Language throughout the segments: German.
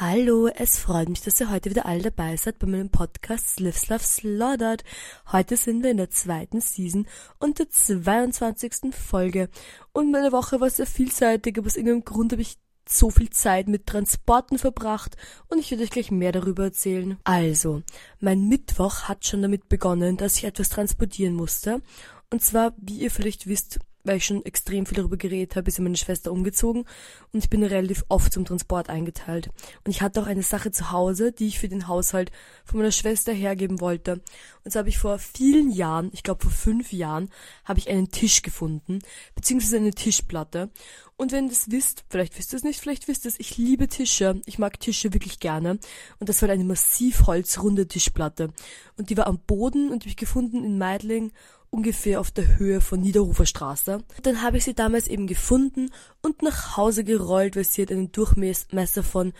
Hallo, es freut mich, dass ihr heute wieder alle dabei seid bei meinem Podcast Sliv Love Slaughtered. Heute sind wir in der zweiten Season und der 22. Folge. Und meine Woche war sehr vielseitig, aber aus irgendeinem Grund habe ich so viel Zeit mit Transporten verbracht und ich werde euch gleich mehr darüber erzählen. Also, mein Mittwoch hat schon damit begonnen, dass ich etwas transportieren musste. Und zwar, wie ihr vielleicht wisst, weil ich schon extrem viel darüber geredet habe, ist meine Schwester umgezogen und ich bin relativ oft zum Transport eingeteilt. Und ich hatte auch eine Sache zu Hause, die ich für den Haushalt von meiner Schwester hergeben wollte. Und so habe ich vor vielen Jahren, ich glaube vor fünf Jahren, habe ich einen Tisch gefunden, beziehungsweise eine Tischplatte. Und wenn ihr das wisst, vielleicht wisst ihr es nicht, vielleicht wisst ihr es, ich liebe Tische. Ich mag Tische wirklich gerne. Und das war eine massiv holzrunde Tischplatte. Und die war am Boden und die habe ich gefunden in Meidling ungefähr auf der Höhe von Niederhofer Straße. Dann habe ich sie damals eben gefunden und nach Hause gerollt, weil sie hat einen Durchmesser von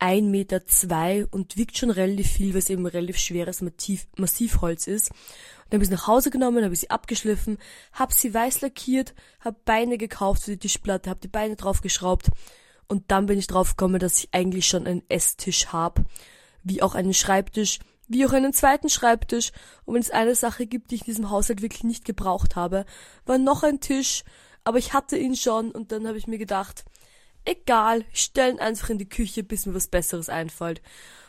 1,2 Meter zwei und wiegt schon relativ viel, weil es eben relativ schweres Massiv Massivholz ist. Dann habe ich sie nach Hause genommen, habe sie abgeschliffen, habe sie weiß lackiert, habe Beine gekauft für die Tischplatte, habe die Beine draufgeschraubt und dann bin ich drauf gekommen, dass ich eigentlich schon einen Esstisch habe, wie auch einen Schreibtisch, wie auch einen zweiten Schreibtisch. Und wenn es eine Sache gibt, die ich in diesem Haushalt wirklich nicht gebraucht habe, war noch ein Tisch, aber ich hatte ihn schon und dann habe ich mir gedacht, egal, ich stelle ihn einfach in die Küche, bis mir was Besseres einfällt.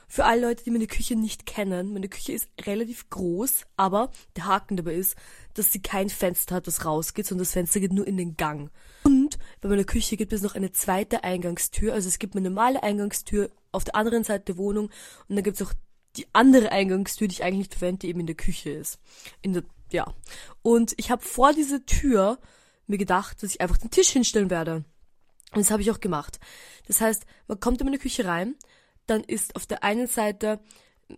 Für alle Leute, die meine Küche nicht kennen, meine Küche ist relativ groß, aber der Haken dabei ist, dass sie kein Fenster hat, das rausgeht, sondern das Fenster geht nur in den Gang. Und bei meiner Küche gibt es noch eine zweite Eingangstür, also es gibt eine normale Eingangstür auf der anderen Seite der Wohnung und dann gibt es auch die andere Eingangstür, die ich eigentlich nicht verwende, die eben in der Küche ist. In der, ja. Und ich habe vor dieser Tür mir gedacht, dass ich einfach den Tisch hinstellen werde. Und das habe ich auch gemacht. Das heißt, man kommt in meine Küche rein, dann ist auf der einen Seite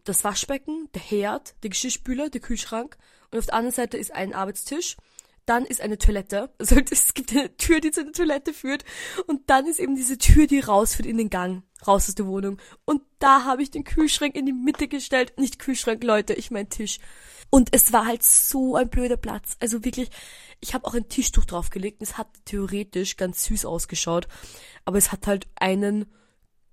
das Waschbecken, der Herd, der Geschirrspüler, der Kühlschrank und auf der anderen Seite ist ein Arbeitstisch dann ist eine Toilette. Also es gibt eine Tür, die zu einer Toilette führt. Und dann ist eben diese Tür, die rausführt in den Gang, raus aus der Wohnung. Und da habe ich den Kühlschrank in die Mitte gestellt. Nicht Kühlschrank, Leute, ich mein Tisch. Und es war halt so ein blöder Platz. Also wirklich, ich habe auch ein Tischtuch draufgelegt. Und es hat theoretisch ganz süß ausgeschaut. Aber es hat halt einen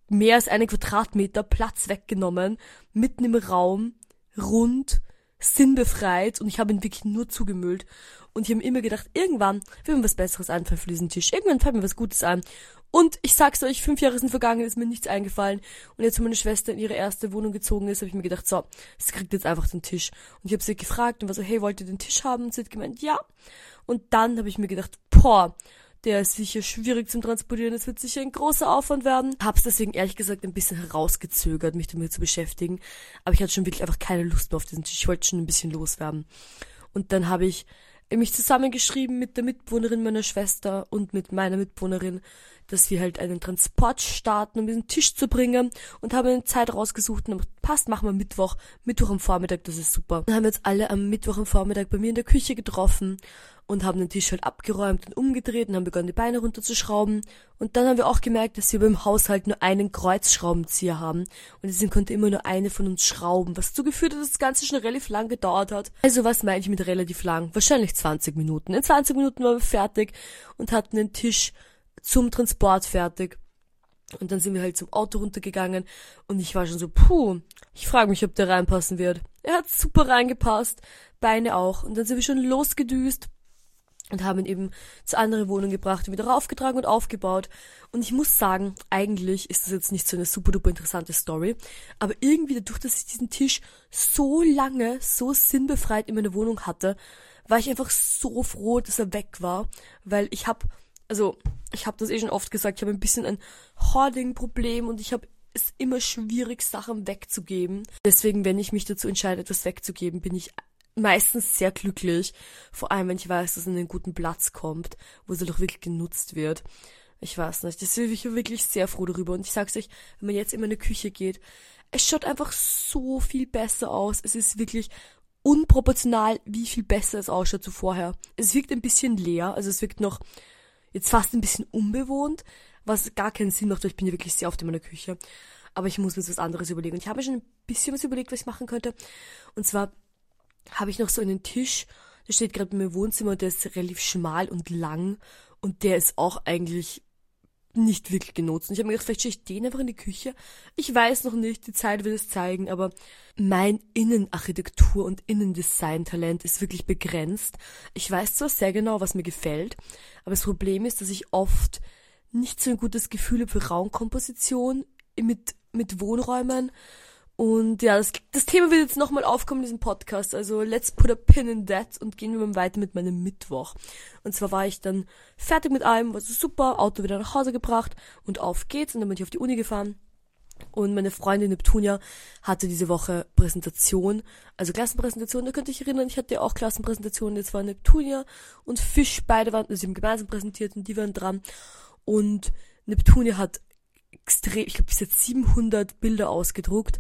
mehr als einen Quadratmeter Platz weggenommen. Mitten im Raum, rund, sinnbefreit. Und ich habe ihn wirklich nur zugemüllt. Und ich habe immer gedacht, irgendwann wird mir was Besseres einfallen für diesen Tisch. Irgendwann fällt mir was Gutes ein. Und ich sag's euch, fünf Jahre sind vergangen, ist mir nichts eingefallen. Und jetzt, wo meine Schwester in ihre erste Wohnung gezogen ist, habe ich mir gedacht, so, sie kriegt jetzt einfach den Tisch. Und ich habe sie gefragt und war so, hey, wollt ihr den Tisch haben? Und sie hat gemeint, ja. Und dann habe ich mir gedacht, boah, der ist sicher schwierig zum Transportieren, es wird sicher ein großer Aufwand werden. Hab's deswegen ehrlich gesagt ein bisschen herausgezögert, mich damit zu beschäftigen. Aber ich hatte schon wirklich einfach keine Lust mehr auf diesen Tisch. Ich wollte schon ein bisschen loswerden. Und dann habe ich mich zusammengeschrieben mit der Mitbewohnerin meiner Schwester und mit meiner Mitbewohnerin, dass wir halt einen Transport starten, um diesen Tisch zu bringen und haben eine Zeit rausgesucht und passt, machen wir Mittwoch, Mittwoch am Vormittag, das ist super. Dann haben wir uns alle am Mittwoch am Vormittag bei mir in der Küche getroffen und haben den Tisch halt abgeräumt und umgedreht und haben begonnen, die Beine runterzuschrauben. Und dann haben wir auch gemerkt, dass wir beim Haushalt nur einen Kreuzschraubenzieher haben. Und deswegen konnte immer nur eine von uns schrauben, was dazu geführt hat, dass das Ganze schon relativ lang gedauert hat. Also was meine ich mit relativ lang? Wahrscheinlich 20 Minuten. In 20 Minuten waren wir fertig und hatten den Tisch zum Transport fertig. Und dann sind wir halt zum Auto runtergegangen und ich war schon so, puh, ich frage mich, ob der reinpassen wird. Er hat super reingepasst, Beine auch. Und dann sind wir schon losgedüst und haben ihn eben zur anderen Wohnung gebracht, wieder raufgetragen und aufgebaut. Und ich muss sagen, eigentlich ist das jetzt nicht so eine super duper interessante Story, aber irgendwie dadurch, dass ich diesen Tisch so lange, so sinnbefreit in meiner Wohnung hatte, war ich einfach so froh, dass er weg war, weil ich habe, also ich habe das eh schon oft gesagt, ich habe ein bisschen ein Hoarding-Problem und ich habe es immer schwierig, Sachen wegzugeben. Deswegen, wenn ich mich dazu entscheide, etwas wegzugeben, bin ich meistens sehr glücklich. Vor allem, wenn ich weiß, dass es in einen guten Platz kommt, wo es doch wirklich genutzt wird. Ich weiß nicht. Das bin ich wirklich sehr froh darüber. Und ich sag's euch, wenn man jetzt in meine Küche geht, es schaut einfach so viel besser aus. Es ist wirklich unproportional, wie viel besser es ausschaut zu vorher. Es wirkt ein bisschen leer, also es wirkt noch jetzt fast ein bisschen unbewohnt, was gar keinen Sinn macht, weil ich bin ja wirklich sehr oft in meiner Küche. Aber ich muss mir jetzt was anderes überlegen. Und ich habe mir schon ein bisschen was überlegt, was ich machen könnte. Und zwar habe ich noch so einen Tisch, der steht gerade in meinem Wohnzimmer, der ist relativ schmal und lang und der ist auch eigentlich nicht wirklich genutzt. Und ich habe mir gedacht, vielleicht stehe ich den einfach in die Küche. Ich weiß noch nicht, die Zeit wird es zeigen, aber mein Innenarchitektur und Innendesign-Talent ist wirklich begrenzt. Ich weiß zwar sehr genau, was mir gefällt, aber das Problem ist, dass ich oft nicht so ein gutes Gefühl habe für Raumkomposition mit, mit Wohnräumen und ja, das, das Thema wird jetzt nochmal aufkommen in diesem Podcast. Also let's put a pin in that und gehen wir mal weiter mit meinem Mittwoch. Und zwar war ich dann fertig mit allem, war so super, Auto wieder nach Hause gebracht und auf geht's und dann bin ich auf die Uni gefahren. Und meine Freundin Neptunia hatte diese Woche Präsentation, also Klassenpräsentation, da könnte ich erinnern, ich hatte ja auch Klassenpräsentationen, jetzt waren Neptunia und Fisch, beide waren, also sie haben gemeinsam präsentiert und die waren dran. Und Neptunia hat extrem, ich glaube, bis jetzt 700 Bilder ausgedruckt,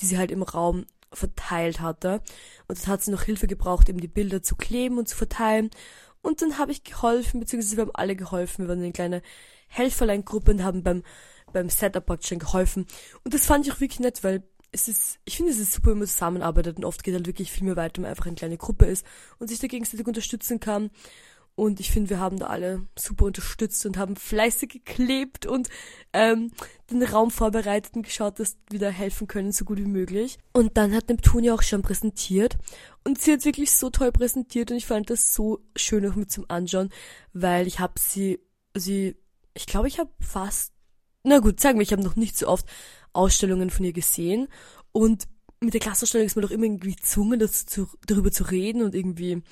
die sie halt im Raum verteilt hatte. Und dann hat sie noch Hilfe gebraucht, eben die Bilder zu kleben und zu verteilen. Und dann habe ich geholfen, beziehungsweise wir haben alle geholfen. Wir waren eine kleine Helferlein-Gruppe und haben beim, beim Setup praktisch geholfen. Und das fand ich auch wirklich nett, weil es ist, ich finde, es ist super, wenn man zusammenarbeitet und oft geht halt wirklich viel mehr weiter, wenn man einfach eine kleine Gruppe ist und sich da gegenseitig unterstützen kann. Und ich finde, wir haben da alle super unterstützt und haben fleißig geklebt und ähm, den Raum vorbereitet und geschaut, dass wir da helfen können, so gut wie möglich. Und dann hat Neptunia auch schon präsentiert. Und sie hat wirklich so toll präsentiert und ich fand das so schön auch mit zum Anschauen, weil ich habe sie, sie, ich glaube, ich habe fast, na gut, sagen wir, ich habe noch nicht so oft Ausstellungen von ihr gesehen. Und mit der Klassenausstellung ist man doch immer irgendwie gezwungen, das zu, darüber zu reden und irgendwie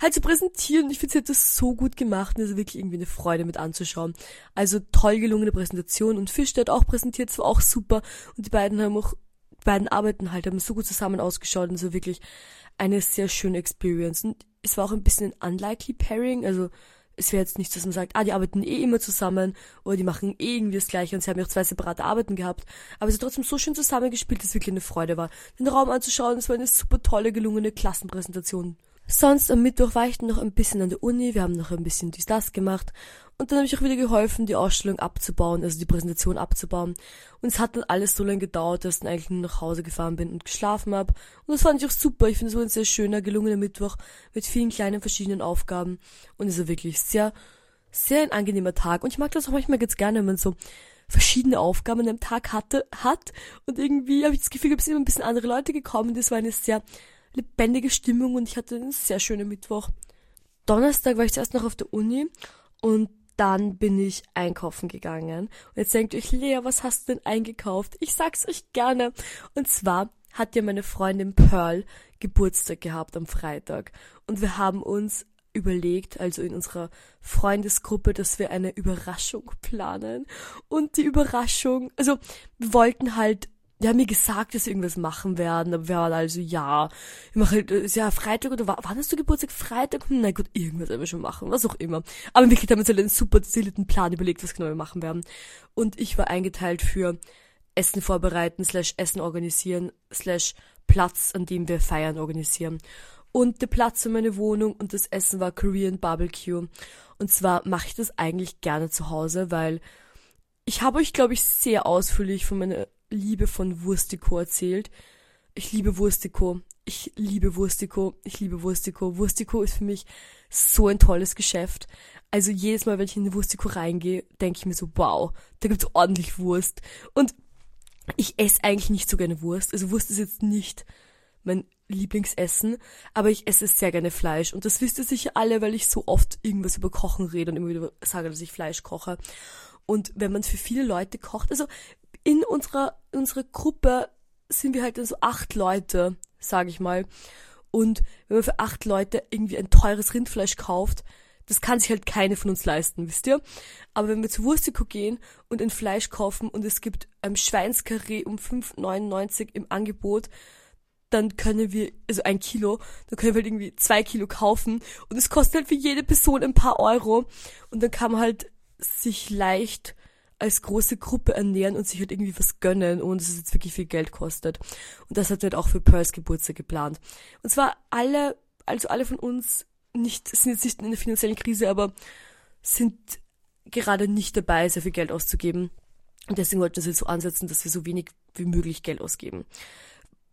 halt zu präsentieren. Ich finde, sie hat das so gut gemacht und es ist wirklich irgendwie eine Freude mit anzuschauen. Also toll gelungene Präsentation und Fisch, der hat auch präsentiert, es war auch super und die beiden haben auch, die beiden Arbeiten halt, haben so gut zusammen ausgeschaut und so wirklich eine sehr schöne Experience. Und es war auch ein bisschen ein unlikely pairing, also es wäre jetzt nicht, dass man sagt, ah, die arbeiten eh immer zusammen oder die machen eh irgendwie das Gleiche und sie haben ja auch zwei separate Arbeiten gehabt. Aber sie hat trotzdem so schön zusammengespielt, dass es wirklich eine Freude war, den Raum anzuschauen. Es war eine super tolle, gelungene Klassenpräsentation. Sonst am Mittwoch war ich noch ein bisschen an der Uni, wir haben noch ein bisschen dies, das gemacht und dann habe ich auch wieder geholfen, die Ausstellung abzubauen, also die Präsentation abzubauen. Und es hat dann alles so lange gedauert, dass ich dann eigentlich nur nach Hause gefahren bin und geschlafen habe. Und das fand ich auch super. Ich finde es so ein sehr schöner, gelungener Mittwoch mit vielen kleinen verschiedenen Aufgaben. Und es ist wirklich sehr, sehr ein angenehmer Tag. Und ich mag das auch manchmal ganz gerne, wenn man so verschiedene Aufgaben an einem Tag hatte, hat. Und irgendwie habe ich das Gefühl, es sind immer ein bisschen andere Leute gekommen. Das war eine sehr lebendige Stimmung und ich hatte einen sehr schönen Mittwoch. Donnerstag war ich zuerst noch auf der Uni und dann bin ich einkaufen gegangen. Und jetzt denkt euch, Lea, was hast du denn eingekauft? Ich sag's euch gerne. Und zwar hat ja meine Freundin Pearl Geburtstag gehabt am Freitag. Und wir haben uns überlegt, also in unserer Freundesgruppe, dass wir eine Überraschung planen. Und die Überraschung, also wir wollten halt die haben mir gesagt, dass sie irgendwas machen werden, aber wir waren also, ja, ich mache halt, ist ja Freitag oder wann hast du Geburtstag? Freitag? Hm, na gut, irgendwas werden wir schon machen, was auch immer. Aber in Wirklichkeit haben wir uns halt einen super detaillierten Plan überlegt, was genau wir machen werden. Und ich war eingeteilt für Essen vorbereiten, slash Essen organisieren, slash Platz, an dem wir feiern, organisieren. Und der Platz für meine Wohnung und das Essen war Korean Barbecue. Und zwar mache ich das eigentlich gerne zu Hause, weil ich habe euch, glaube ich, sehr ausführlich von meiner Liebe von Wurstiko erzählt. Ich liebe Wurstiko. Ich liebe Wurstiko. Ich liebe Wurstiko. Wurstiko ist für mich so ein tolles Geschäft. Also jedes Mal, wenn ich in eine Wurstiko reingehe, denke ich mir so, wow, da gibt's ordentlich Wurst. Und ich esse eigentlich nicht so gerne Wurst. Also Wurst ist jetzt nicht mein Lieblingsessen, aber ich esse sehr gerne Fleisch. Und das wisst ihr sicher alle, weil ich so oft irgendwas über Kochen rede und immer wieder sage, dass ich Fleisch koche. Und wenn man für viele Leute kocht, also in unserer, unserer Gruppe sind wir halt so acht Leute, sage ich mal. Und wenn man für acht Leute irgendwie ein teures Rindfleisch kauft, das kann sich halt keine von uns leisten, wisst ihr? Aber wenn wir zu Wurstiko gehen und ein Fleisch kaufen und es gibt ein Schweinskarree um 5,99 im Angebot, dann können wir, also ein Kilo, dann können wir halt irgendwie zwei Kilo kaufen und es kostet halt für jede Person ein paar Euro und dann kann man halt sich leicht als große Gruppe ernähren und sich halt irgendwie was gönnen, ohne dass es jetzt wirklich viel Geld kostet. Und das hat halt auch für Pearls Geburtstag geplant. Und zwar alle, also alle von uns nicht, sind jetzt nicht in einer finanziellen Krise, aber sind gerade nicht dabei, sehr viel Geld auszugeben. Und deswegen wollten wir jetzt so ansetzen, dass wir so wenig wie möglich Geld ausgeben.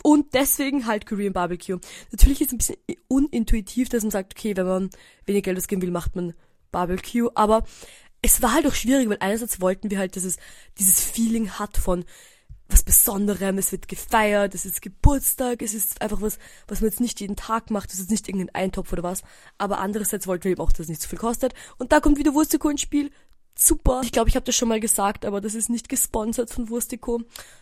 Und deswegen halt Korean Barbecue. Natürlich ist es ein bisschen unintuitiv, dass man sagt, okay, wenn man wenig Geld ausgeben will, macht man Barbecue, aber es war halt auch schwierig, weil einerseits wollten wir halt, dass es dieses Feeling hat von was Besonderem, es wird gefeiert, es ist Geburtstag, es ist einfach was, was man jetzt nicht jeden Tag macht, es ist nicht irgendein Eintopf oder was, aber andererseits wollten wir eben auch, dass es nicht so viel kostet und da kommt wieder Wurstiko ins Spiel, super. Ich glaube, ich habe das schon mal gesagt, aber das ist nicht gesponsert von Wurstiko.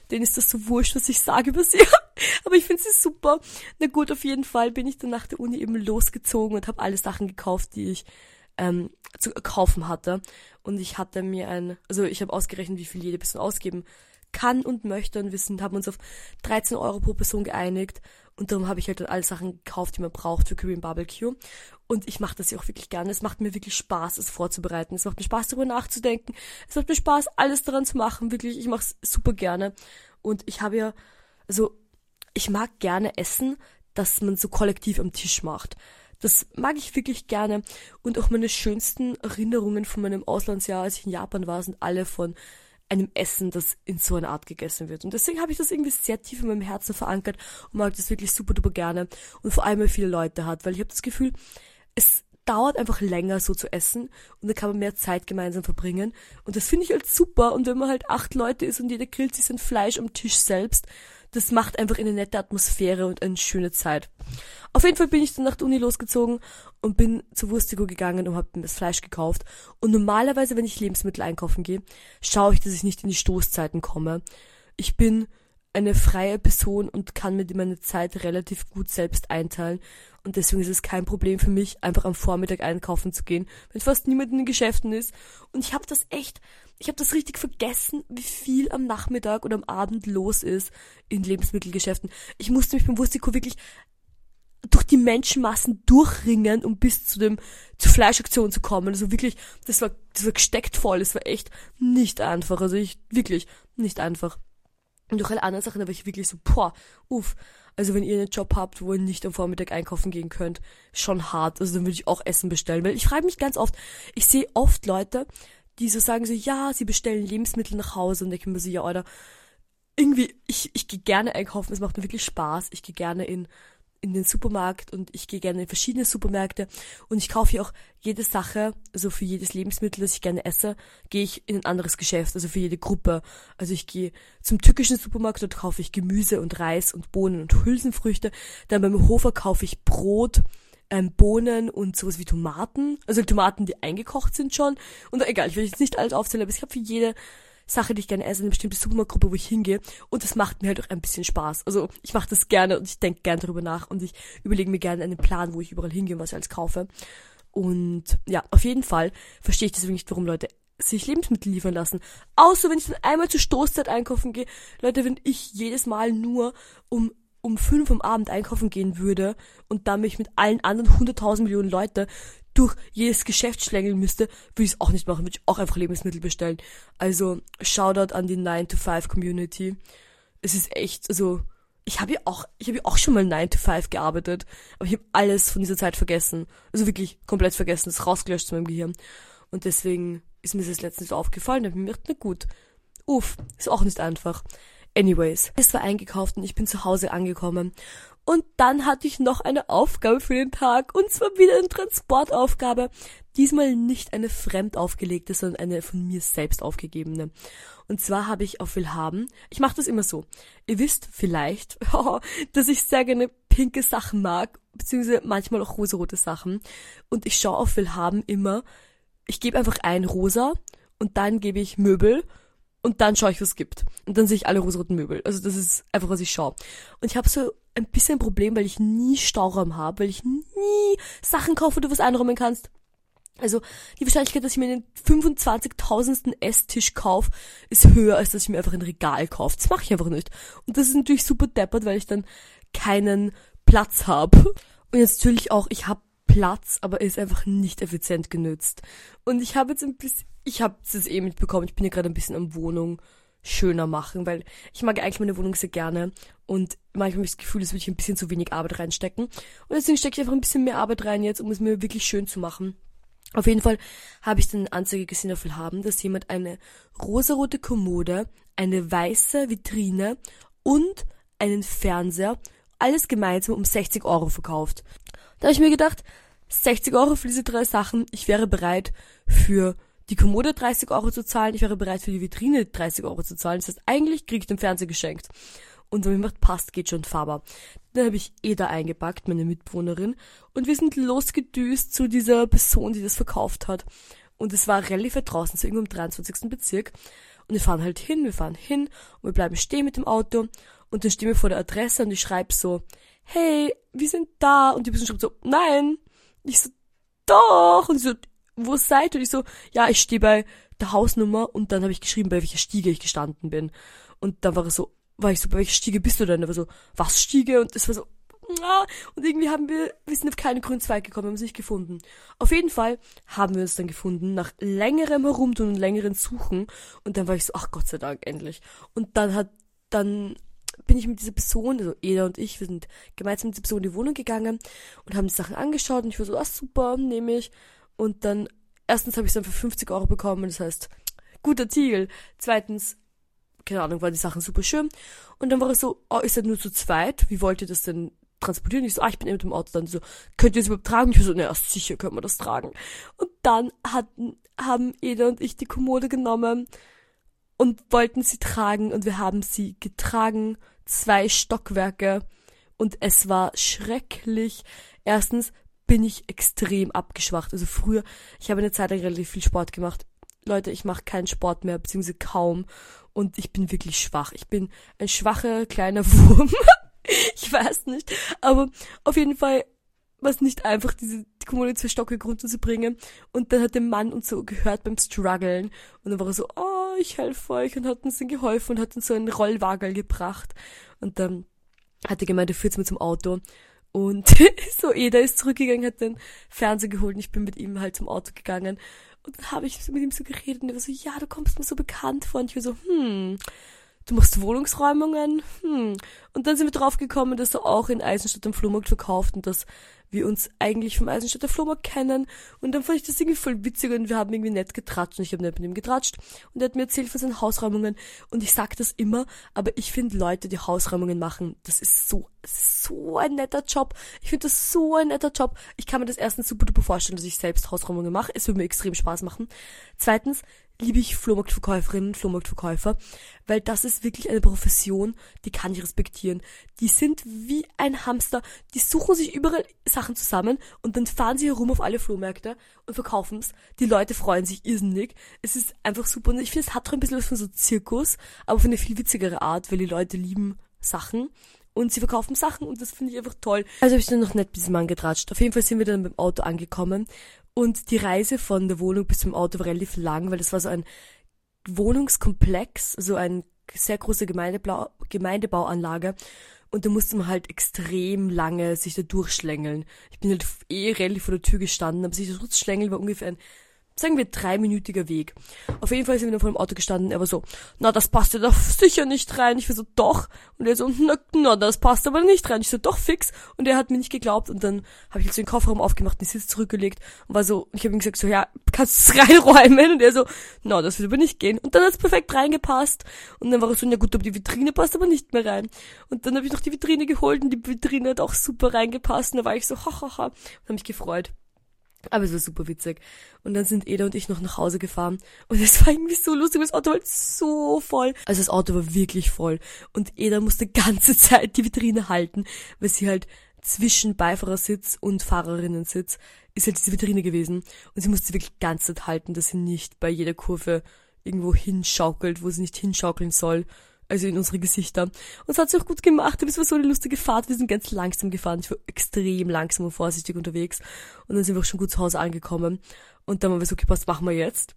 Denen ist das so wurscht, was ich sage über sie. aber ich finde sie super. Na gut, auf jeden Fall bin ich dann nach der Uni eben losgezogen und habe alle Sachen gekauft, die ich ähm, zu kaufen hatte. Und ich hatte mir ein, also ich habe ausgerechnet, wie viel jede Person ausgeben kann und möchte und wir sind, haben uns auf 13 Euro pro Person geeinigt und darum habe ich halt dann alle Sachen gekauft, die man braucht für Korean Barbecue und ich mache das ja auch wirklich gerne. Es macht mir wirklich Spaß, es vorzubereiten. Es macht mir Spaß, darüber nachzudenken. Es macht mir Spaß, alles daran zu machen. Wirklich, ich mache es super gerne. Und ich habe ja, also ich mag gerne essen, dass man so kollektiv am Tisch macht. Das mag ich wirklich gerne. Und auch meine schönsten Erinnerungen von meinem Auslandsjahr, als ich in Japan war, sind alle von einem Essen, das in so einer Art gegessen wird. Und deswegen habe ich das irgendwie sehr tief in meinem Herzen verankert und mag das wirklich super duper gerne. Und vor allem, weil viele Leute hat, weil ich habe das Gefühl, es dauert einfach länger so zu essen und dann kann man mehr Zeit gemeinsam verbringen. Und das finde ich halt super. Und wenn man halt acht Leute ist und jeder grillt sich sein Fleisch am Tisch selbst, das macht einfach eine nette Atmosphäre und eine schöne Zeit. Auf jeden Fall bin ich dann nach der Uni losgezogen und bin zu Wurstigo gegangen und habe mir das Fleisch gekauft. Und normalerweise, wenn ich Lebensmittel einkaufen gehe, schaue ich, dass ich nicht in die Stoßzeiten komme. Ich bin eine freie Person und kann mir meine Zeit relativ gut selbst einteilen. Und deswegen ist es kein Problem für mich, einfach am Vormittag einkaufen zu gehen, wenn fast niemand in den Geschäften ist. Und ich habe das echt, ich habe das richtig vergessen, wie viel am Nachmittag oder am Abend los ist in Lebensmittelgeschäften. Ich musste mich beim Wurstiko wirklich durch die Menschenmassen durchringen, um bis zu dem, zur Fleischaktion zu kommen. Also wirklich, das war, das war gesteckt voll. Es war echt nicht einfach. Also ich, wirklich, nicht einfach. Und durch alle anderen Sachen, da war ich wirklich so, boah, uff. Also wenn ihr einen Job habt, wo ihr nicht am Vormittag einkaufen gehen könnt, schon hart. Also dann würde ich auch Essen bestellen. Weil ich frage mich ganz oft, ich sehe oft Leute, die so sagen so, ja, sie bestellen Lebensmittel nach Hause und denken mir so, ja, oder irgendwie, ich, ich gehe gerne einkaufen, es macht mir wirklich Spaß. Ich gehe gerne in in den Supermarkt und ich gehe gerne in verschiedene Supermärkte und ich kaufe hier auch jede Sache, also für jedes Lebensmittel, das ich gerne esse, gehe ich in ein anderes Geschäft, also für jede Gruppe. Also ich gehe zum türkischen Supermarkt, dort kaufe ich Gemüse und Reis und Bohnen und Hülsenfrüchte. Dann beim Hofer kaufe ich Brot, ähm, Bohnen und sowas wie Tomaten. Also Tomaten, die eingekocht sind schon. Und egal, ich will jetzt nicht alles aufzählen, aber ich habe für jede Sache, die ich gerne esse, eine bestimmte Supermarktgruppe, wo ich hingehe. Und das macht mir halt auch ein bisschen Spaß. Also ich mache das gerne und ich denke gerne darüber nach und ich überlege mir gerne einen Plan, wo ich überall hingehe und was ich alles kaufe. Und ja, auf jeden Fall verstehe ich deswegen nicht, warum Leute sich Lebensmittel liefern lassen. Außer wenn ich dann einmal zur Stoßzeit einkaufen gehe. Leute, wenn ich jedes Mal nur um um fünf am Abend einkaufen gehen würde und dann mich mit allen anderen hunderttausend Millionen Leute durch jedes Geschäft schlängeln müsste, würde ich es auch nicht machen, würde ich auch einfach Lebensmittel bestellen. Also, Shoutout an die 9-to-5-Community. Es ist echt, also, ich habe ja auch, ich habe ja auch schon mal 9 to 5 gearbeitet, aber ich habe alles von dieser Zeit vergessen. Also wirklich komplett vergessen, das rausgelöscht zu meinem Gehirn. Und deswegen ist mir das letztens so aufgefallen, da habe mir gedacht, na gut. Uff, ist auch nicht einfach. Anyways, es war eingekauft und ich bin zu Hause angekommen. Und dann hatte ich noch eine Aufgabe für den Tag, und zwar wieder eine Transportaufgabe. Diesmal nicht eine fremd aufgelegte, sondern eine von mir selbst aufgegebene. Und zwar habe ich auf Willhaben, ich mache das immer so. Ihr wisst vielleicht, dass ich sehr gerne pinke Sachen mag, beziehungsweise manchmal auch rosarote Sachen. Und ich schaue auf Willhaben immer, ich gebe einfach ein rosa und dann gebe ich Möbel und dann schaue ich, was es gibt. Und dann sehe ich alle rosaroten Möbel. Also das ist einfach, was ich schaue. Und ich habe so ein bisschen ein Problem, weil ich nie Stauraum habe, weil ich nie Sachen kaufe, die du was einräumen kannst. Also die Wahrscheinlichkeit, dass ich mir einen 25.000. Esstisch kaufe, ist höher, als dass ich mir einfach ein Regal kaufe. Das mache ich einfach nicht. Und das ist natürlich super deppert, weil ich dann keinen Platz habe. Und jetzt natürlich auch, ich habe Platz, aber er ist einfach nicht effizient genützt. Und ich habe jetzt ein bisschen, ich habe es eh mitbekommen, ich bin ja gerade ein bisschen am Wohnung schöner machen, weil ich mag eigentlich meine Wohnung sehr gerne und manchmal habe ich das Gefühl, dass würde ich ein bisschen zu wenig Arbeit reinstecken. Und deswegen stecke ich einfach ein bisschen mehr Arbeit rein jetzt, um es mir wirklich schön zu machen. Auf jeden Fall habe ich dann eine Anzeige gesehen auf haben, dass jemand eine rosarote Kommode, eine weiße Vitrine und einen Fernseher, alles gemeinsam um 60 Euro verkauft. Da habe ich mir gedacht, 60 Euro für diese drei Sachen, ich wäre bereit für die Kommode 30 Euro zu zahlen, ich wäre bereit für die Vitrine 30 Euro zu zahlen. Das heißt, eigentlich kriege ich den Fernseher geschenkt. Und wenn mir macht, passt, geht schon Faber. Dann habe ich Eda eingepackt, meine Mitbewohnerin, und wir sind losgedüst zu dieser Person, die das verkauft hat. Und es war relativ weit draußen, so irgendwo im 23. Bezirk. Und wir fahren halt hin, wir fahren hin und wir bleiben stehen mit dem Auto. Und dann stehen wir vor der Adresse und ich schreibe so, hey, wir sind da. Und die Person schreibt so, nein. Ich so, doch. Und sie so, wo seid ihr? Und ich so, ja, ich stehe bei der Hausnummer. Und dann habe ich geschrieben, bei welcher Stiege ich gestanden bin. Und dann war er so, war ich so, bei welcher Stiege bist du denn? Er war so, was Stiege? Und es war so, ah, und irgendwie haben wir, wir sind auf keinen grünen Zweig gekommen, haben uns nicht gefunden. Auf jeden Fall haben wir uns dann gefunden, nach längerem Herumtun und längeren Suchen. Und dann war ich so, ach Gott sei Dank, endlich. Und dann hat, dann bin ich mit dieser Person, also Eda und ich, wir sind gemeinsam mit dieser Person in die Wohnung gegangen und haben die Sachen angeschaut und ich war so, ah super, nehme ich. Und dann, erstens habe ich es dann für 50 Euro bekommen, das heißt, guter Deal. Zweitens, keine Ahnung, waren die Sachen super schön. Und dann war es so, oh, ist das nur zu zweit? Wie wollt ihr das denn transportieren? Ich so, ah, ich bin eben mit dem Auto. Dann so, könnt ihr das überhaupt tragen? Ich so, naja, sicher können wir das tragen. Und dann hatten, haben Eda und ich die Kommode genommen und wollten sie tragen und wir haben sie getragen, zwei Stockwerke und es war schrecklich. Erstens bin ich extrem abgeschwacht. Also früher, ich habe eine Zeit lang relativ viel Sport gemacht. Leute, ich mache keinen Sport mehr, beziehungsweise kaum. Und ich bin wirklich schwach. Ich bin ein schwacher kleiner Wurm. ich weiß nicht. Aber auf jeden Fall war es nicht einfach, diese die Kommune zwei Stockwerke runterzubringen. Und dann hat der Mann uns so gehört beim Struggeln. Und dann war er so, oh, ich helfe euch. Und hat uns dann geholfen und hat uns so einen Rollwagel gebracht. Und dann hat er gemeint, er führt mit zum Auto. Und so, Eda ist zurückgegangen, hat den Fernseher geholt und ich bin mit ihm halt zum Auto gegangen. Und dann habe ich mit ihm so geredet und er war so, ja, du kommst mir so bekannt vor. Und ich war so, hm, du machst Wohnungsräumungen? Hm. Und dann sind wir drauf gekommen, dass er auch in Eisenstadt am Flohmarkt verkauft und dass wir uns eigentlich vom Eisenstädter Flohmarkt kennen. Und dann fand ich das irgendwie voll witzig und wir haben irgendwie nett getratscht und ich habe nett mit ihm getratscht und er hat mir erzählt von seinen Hausräumungen und ich sag das immer, aber ich finde Leute, die Hausräumungen machen, das ist so, so ein netter Job. Ich finde das so ein netter Job. Ich kann mir das erstens super duper vorstellen, dass ich selbst Hausräumungen mache. Es würde mir extrem Spaß machen. Zweitens, liebe ich Flohmarktverkäuferinnen, Flohmarktverkäufer, weil das ist wirklich eine Profession, die kann ich respektieren. Die sind wie ein Hamster, die suchen sich überall Sachen zusammen und dann fahren sie herum auf alle Flohmärkte und verkaufen es. Die Leute freuen sich irrsinnig. Es ist einfach super und ich finde, es hat doch ein bisschen was von so Zirkus, aber auf eine viel witzigere Art, weil die Leute lieben Sachen und sie verkaufen Sachen und das finde ich einfach toll. Also habe ich dann noch nicht bis Mann getratscht. Auf jeden Fall sind wir dann beim Auto angekommen und die Reise von der Wohnung bis zum Auto war relativ lang, weil das war so ein Wohnungskomplex, so ein sehr große Gemeindebau Gemeindebauanlage. Und da musste man halt extrem lange sich da durchschlängeln. Ich bin halt eh relativ vor der Tür gestanden, aber sich da durchschlängeln war ungefähr ein sagen wir, dreiminütiger Weg. Auf jeden Fall sind wir dann vor dem Auto gestanden. Er war so, na, das passt ja doch sicher nicht rein. Ich war so, doch. Und er so, na, na, das passt aber nicht rein. Ich so, doch, fix. Und er hat mir nicht geglaubt. Und dann habe ich jetzt den Kofferraum aufgemacht, den Sitz zurückgelegt und war so, ich habe ihm gesagt, so, ja, kannst du es reinräumen? Und er so, na, das wird aber nicht gehen. Und dann hat es perfekt reingepasst. Und dann war er so, ja gut, aber die Vitrine passt aber nicht mehr rein. Und dann habe ich noch die Vitrine geholt und die Vitrine hat auch super reingepasst. Und da war ich so, hahaha, und habe mich gefreut. Aber es war super witzig. Und dann sind Eda und ich noch nach Hause gefahren. Und es war irgendwie so lustig, weil das Auto war halt so voll. Also das Auto war wirklich voll. Und Eda musste ganze Zeit die Vitrine halten, weil sie halt zwischen Beifahrersitz und Fahrerinnensitz ist halt diese Vitrine gewesen. Und sie musste wirklich ganze Zeit halten, dass sie nicht bei jeder Kurve irgendwo hinschaukelt, wo sie nicht hinschaukeln soll also in unsere Gesichter. Und es hat sich auch gut gemacht, aber es war so eine lustige Fahrt. Wir sind ganz langsam gefahren. Ich war extrem langsam und vorsichtig unterwegs. Und dann sind wir auch schon gut zu Hause angekommen. Und dann waren wir so, okay, was machen wir jetzt?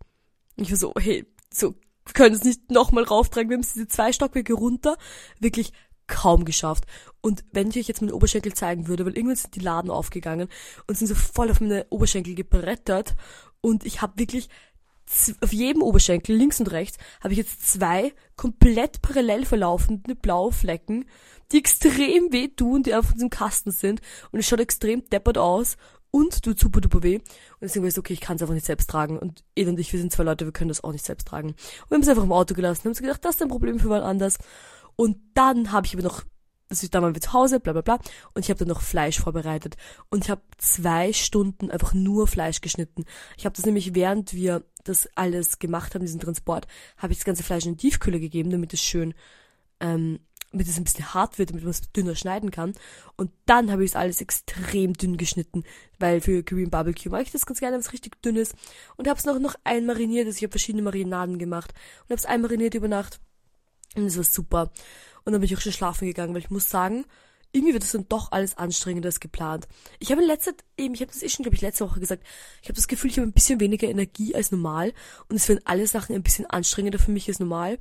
Und ich war so, hey, so, wir können es nicht nochmal rauftragen. Wir haben diese zwei Stockwerke runter wirklich kaum geschafft. Und wenn ich euch jetzt meine Oberschenkel zeigen würde, weil irgendwann sind die Laden aufgegangen und sind so voll auf meine Oberschenkel gebrettert und ich habe wirklich auf jedem Oberschenkel, links und rechts, habe ich jetzt zwei komplett parallel verlaufende blaue Flecken, die extrem weh tun, die einfach in diesem Kasten sind. Und es schaut extrem deppert aus und tut super duper weh. Und deswegen war ich so, okay, ich kann es einfach nicht selbst tragen. Und Ed und ich, wir sind zwei Leute, wir können das auch nicht selbst tragen. Und wir haben es einfach im Auto gelassen, haben uns gedacht, das ist ein Problem für wann anders. Und dann habe ich aber noch also dann waren wir zu Hause, bla bla bla, und ich habe dann noch Fleisch vorbereitet. Und ich habe zwei Stunden einfach nur Fleisch geschnitten. Ich habe das nämlich, während wir das alles gemacht haben, diesen Transport, habe ich das ganze Fleisch in die Tiefkühle gegeben, damit es schön, ähm, damit es ein bisschen hart wird, damit man es dünner schneiden kann. Und dann habe ich es alles extrem dünn geschnitten, weil für Korean Barbecue mag ich das ganz gerne, wenn es richtig dünn ist. Und habe es noch, noch einmariniert, also ich habe verschiedene Marinaden gemacht und habe es einmariniert über Nacht. Und es war super. Und dann bin ich auch schon schlafen gegangen, weil ich muss sagen, irgendwie wird es dann doch alles anstrengender als geplant. Ich habe in letzter eben, ich habe das eh schon, glaube ich, letzte Woche gesagt, ich habe das Gefühl, ich habe ein bisschen weniger Energie als normal und es werden alle Sachen ein bisschen anstrengender für mich als normal.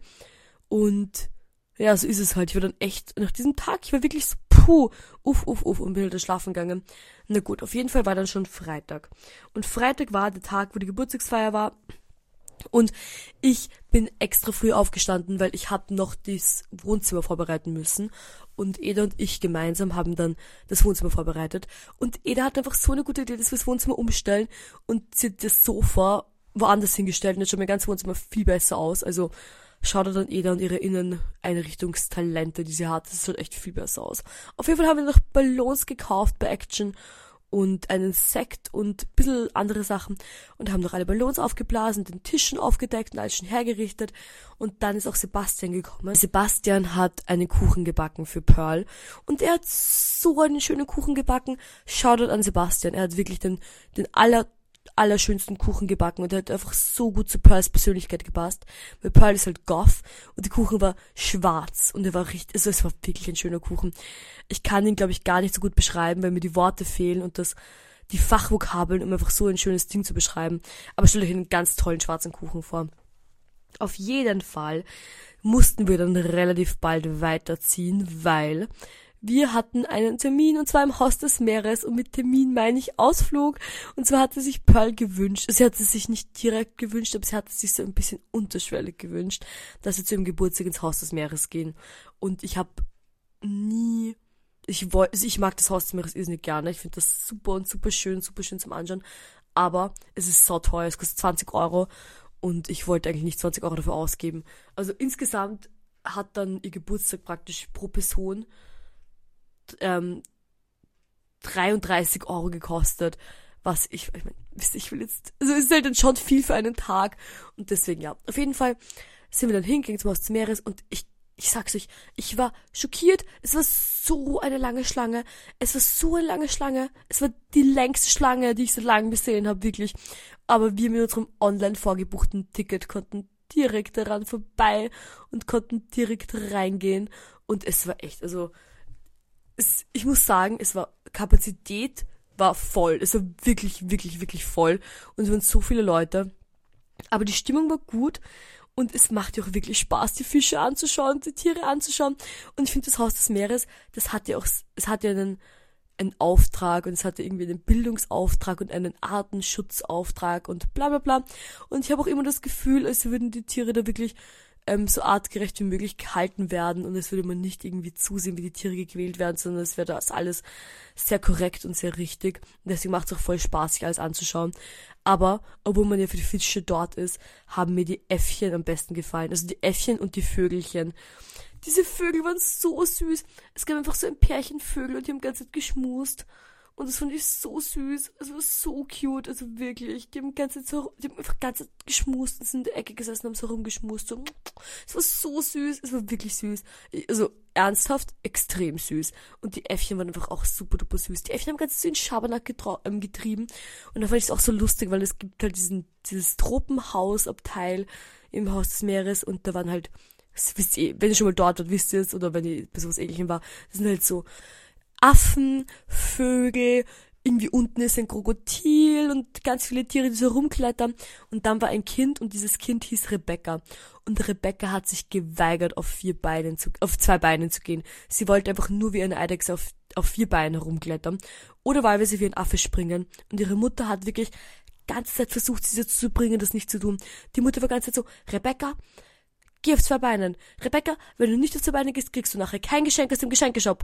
Und ja, so ist es halt. Ich war dann echt nach diesem Tag, ich war wirklich so, puh, uff, uff, uff und bin halt schlafen gegangen. Na gut, auf jeden Fall war dann schon Freitag. Und Freitag war der Tag, wo die Geburtstagsfeier war. Und ich bin extra früh aufgestanden, weil ich habe noch das Wohnzimmer vorbereiten müssen. Und Eda und ich gemeinsam haben dann das Wohnzimmer vorbereitet. Und Eda hat einfach so eine gute Idee, dass wir das Wohnzimmer umstellen. Und sie hat das Sofa woanders hingestellt. Und jetzt schaut mein ganzes Wohnzimmer viel besser aus. Also schaut dann Eda und ihre Inneneinrichtungstalente, die sie hat. Das sieht echt viel besser aus. Auf jeden Fall haben wir noch Ballons gekauft bei Action und einen Sekt und ein bisschen andere Sachen und haben noch alle Ballons aufgeblasen, den Tischen aufgedeckt und alles schon hergerichtet und dann ist auch Sebastian gekommen. Sebastian hat einen Kuchen gebacken für Pearl und er hat so einen schönen Kuchen gebacken. Shoutout an Sebastian, er hat wirklich den, den aller allerschönsten Kuchen gebacken und der hat einfach so gut zu Pearls Persönlichkeit gepasst. Weil Pearl ist halt goth und der Kuchen war schwarz und er war richtig, also es war wirklich ein schöner Kuchen. Ich kann ihn, glaube ich, gar nicht so gut beschreiben, weil mir die Worte fehlen und das, die Fachvokabeln, um einfach so ein schönes Ding zu beschreiben. Aber stellt euch einen ganz tollen schwarzen Kuchen vor. Auf jeden Fall mussten wir dann relativ bald weiterziehen, weil wir hatten einen Termin und zwar im Haus des Meeres und mit Termin meine ich Ausflug. Und zwar hatte sich Pearl gewünscht, sie hatte sich nicht direkt gewünscht, aber sie hatte sich so ein bisschen unterschwellig gewünscht, dass wir zu ihrem Geburtstag ins Haus des Meeres gehen. Und ich habe nie, ich wollte, also ich mag das Haus des Meeres irrsinnig gerne. Ich finde das super und super schön, super schön zum Anschauen. Aber es ist so teuer, es kostet 20 Euro und ich wollte eigentlich nicht 20 Euro dafür ausgeben. Also insgesamt hat dann ihr Geburtstag praktisch pro Person ähm, 33 Euro gekostet. Was ich, ich meine, wisst ich will jetzt, also es ist halt dann schon viel für einen Tag. Und deswegen, ja. Auf jeden Fall sind wir dann hingegangen zum Haus des Meeres und ich, ich sag's euch, ich war schockiert. Es war so eine lange Schlange. Es war so eine lange Schlange. Es war die längste Schlange, die ich seit langem gesehen habe, wirklich. Aber wir mit unserem online vorgebuchten Ticket konnten direkt daran vorbei und konnten direkt reingehen. Und es war echt, also es, ich muss sagen, es war Kapazität war voll. Es war wirklich, wirklich, wirklich voll. Und es waren so viele Leute. Aber die Stimmung war gut. Und es macht ja auch wirklich Spaß, die Fische anzuschauen, die Tiere anzuschauen. Und ich finde, das Haus des Meeres, das hat ja auch, es hat ja einen, einen Auftrag und es hatte irgendwie einen Bildungsauftrag und einen Artenschutzauftrag und bla bla bla. Und ich habe auch immer das Gefühl, als würden die Tiere da wirklich ähm, so artgerecht wie möglich gehalten werden und es würde man nicht irgendwie zusehen, wie die Tiere gequält werden, sondern es wäre das alles sehr korrekt und sehr richtig. Und deswegen macht es auch voll Spaß, sich alles anzuschauen. Aber, obwohl man ja für die Fische dort ist, haben mir die Äffchen am besten gefallen. Also die Äffchen und die Vögelchen. Diese Vögel waren so süß. Es gab einfach so ein Pärchen Vögel und die haben ganz Zeit geschmust. Und das fand ich so süß. Es war so cute. Also wirklich. Die haben ganze Zeit so, die haben einfach ganz geschmust und sind in der Ecke gesessen und haben so rumgeschmust. Es war so süß. Es war wirklich süß. Also ernsthaft extrem süß. Und die Äffchen waren einfach auch super duper süß. Die Äffchen haben ganz so in Schabernack ähm, getrieben. Und da fand ich es auch so lustig, weil es gibt halt diesen, dieses Tropenhausabteil im Haus des Meeres und da waren halt, wisst ihr, wenn ihr schon mal dort wart, wisst ihr es, oder wenn ihr bei sowas ähnlichem war, das sind halt so Affen, Vögel, irgendwie unten ist ein Krokodil und ganz viele Tiere, die so rumklettern. Und dann war ein Kind und dieses Kind hieß Rebecca. Und Rebecca hat sich geweigert, auf vier Beinen zu, auf zwei Beinen zu gehen. Sie wollte einfach nur wie eine Eidechse auf, auf vier Beinen rumklettern. Oder wahlweise wie ein Affe springen. Und ihre Mutter hat wirklich ganze Zeit versucht, sie dazu zu bringen, das nicht zu tun. Die Mutter war ganze Zeit so, Rebecca, geh auf zwei Beinen. Rebecca, wenn du nicht auf zwei Beine gehst, kriegst du nachher kein Geschenk aus dem Geschenkeshop.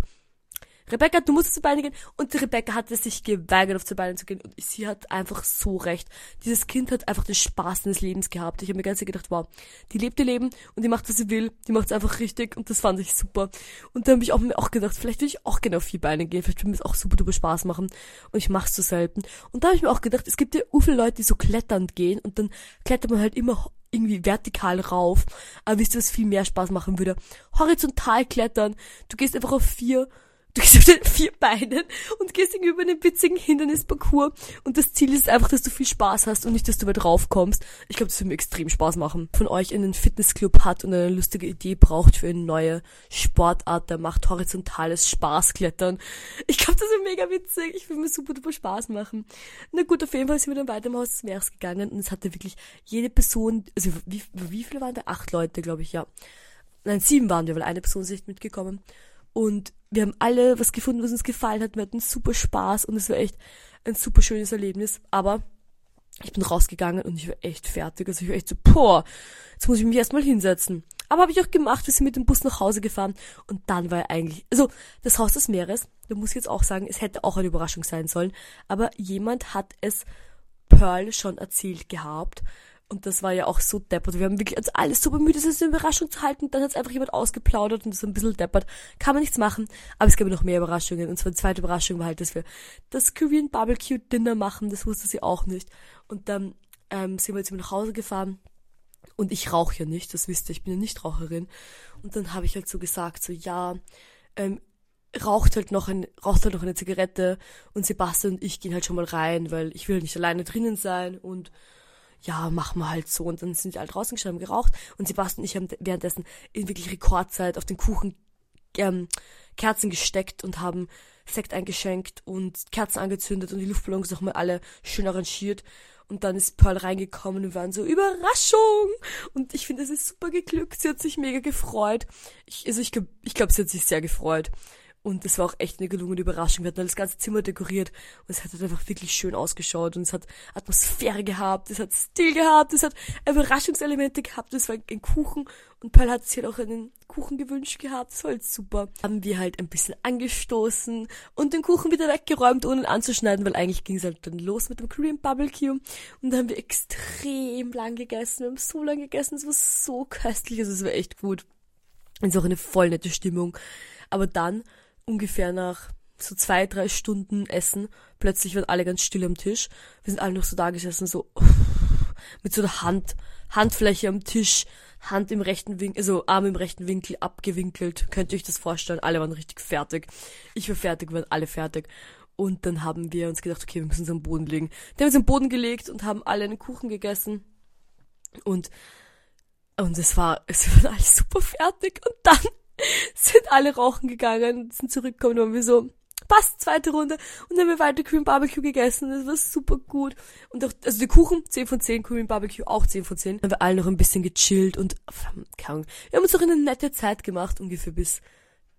Rebecca, du musst auf die Beine gehen. Und die Rebecca hatte sich geweigert, auf die Beine zu gehen. Und sie hat einfach so recht. Dieses Kind hat einfach den Spaß des Lebens gehabt. Ich habe mir ganz gedacht, wow, die lebt ihr Leben und die macht, was sie will. Die macht es einfach richtig und das fand ich super. Und dann habe ich auch mir auch gedacht, vielleicht will ich auch gerne auf vier Beine gehen. Vielleicht würde mir das auch super duper Spaß machen. Und ich mache es so selten. Und da habe ich mir auch gedacht, es gibt ja u viele Leute, die so kletternd gehen und dann klettert man halt immer irgendwie vertikal rauf. Aber wisst ihr, was viel mehr Spaß machen würde? Horizontal klettern. Du gehst einfach auf vier Du gehst auf den vier Beinen und gehst irgendwie über einen witzigen Hindernisparcours. Und das Ziel ist einfach, dass du viel Spaß hast und nicht, dass du weit raufkommst. Ich glaube, das würde mir extrem Spaß machen. Von euch einen Fitnessclub hat und eine lustige Idee braucht für eine neue Sportart, der macht horizontales Spaßklettern. Ich glaube, das ist mega witzig. Ich will mir super duper Spaß machen. Na gut, auf jeden Fall sind wir dann weiter im Haus des Meeres gegangen und es hatte wirklich jede Person, also wie, wie viele waren da? Acht Leute, glaube ich, ja. Nein, sieben waren wir, weil eine Person ist nicht mitgekommen. Und wir haben alle was gefunden, was uns gefallen hat. Wir hatten super Spaß und es war echt ein super schönes Erlebnis. Aber ich bin rausgegangen und ich war echt fertig. Also ich war echt so, boah, jetzt muss ich mich erstmal hinsetzen. Aber habe ich auch gemacht, wir sind mit dem Bus nach Hause gefahren und dann war eigentlich, also das Haus des Meeres, da muss ich jetzt auch sagen, es hätte auch eine Überraschung sein sollen, aber jemand hat es Pearl schon erzählt gehabt und das war ja auch so deppert. Wir haben wirklich uns alles so bemüht, das ist eine Überraschung zu halten. Dann hat es einfach jemand ausgeplaudert und ist ein bisschen deppert. Kann man nichts machen. Aber es gab noch mehr Überraschungen. Und zwar die zweite Überraschung war halt, dass wir das Korean Barbecue Dinner machen. Das wusste sie auch nicht. Und dann ähm, sind wir jetzt nach Hause gefahren. Und ich rauche ja nicht, das wisst ihr, ich bin ja nicht Raucherin. Und dann habe ich halt so gesagt, so ja, ähm, raucht halt noch ein, raucht halt noch eine Zigarette und Sebastian und ich gehen halt schon mal rein, weil ich will nicht alleine drinnen sein und ja, machen wir halt so. Und dann sind wir halt draußen gestanden, geraucht. Und Sebastian und ich haben währenddessen in wirklich Rekordzeit auf den Kuchen ähm, Kerzen gesteckt und haben Sekt eingeschenkt und Kerzen angezündet und die Luftballons nochmal alle schön arrangiert. Und dann ist Pearl reingekommen und wir waren so, Überraschung! Und ich finde, es ist super geglückt. Sie hat sich mega gefreut. Ich, also ich glaube, ich glaub, sie hat sich sehr gefreut. Und es war auch echt eine gelungene Überraschung. Wir hatten das ganze Zimmer dekoriert und es hat halt einfach wirklich schön ausgeschaut und es hat Atmosphäre gehabt, es hat Stil gehabt, es hat Überraschungselemente gehabt, es war ein Kuchen und Paul hat sich halt auch einen Kuchen gewünscht gehabt, das war halt super. Haben wir halt ein bisschen angestoßen und den Kuchen wieder weggeräumt, ohne ihn anzuschneiden, weil eigentlich ging es halt dann los mit dem Korean Barbecue und da haben wir extrem lang gegessen, wir haben so lange gegessen, es war so köstlich, also es war echt gut. Es ist auch eine voll nette Stimmung. Aber dann ungefähr nach so zwei, drei Stunden Essen, plötzlich waren alle ganz still am Tisch. Wir sind alle noch so da gesessen, so mit so einer Hand, Handfläche am Tisch, Hand im rechten Winkel, also Arm im rechten Winkel abgewinkelt. Könnt ihr euch das vorstellen? Alle waren richtig fertig. Ich war fertig, wir waren alle fertig. Und dann haben wir uns gedacht, okay, wir müssen uns am Boden legen. Die haben uns am Boden gelegt und haben alle einen Kuchen gegessen. Und, und es war, es waren alle super fertig. Und dann sind alle rauchen gegangen, sind zurückgekommen und wir so, passt, zweite Runde. Und dann haben wir weiter Korean Barbecue gegessen. Das war super gut. Und auch, also der Kuchen, 10 von 10, Korean Barbecue auch 10 von 10. Dann haben wir alle noch ein bisschen gechillt und, keine Ahnung, wir haben uns auch eine nette Zeit gemacht, ungefähr bis,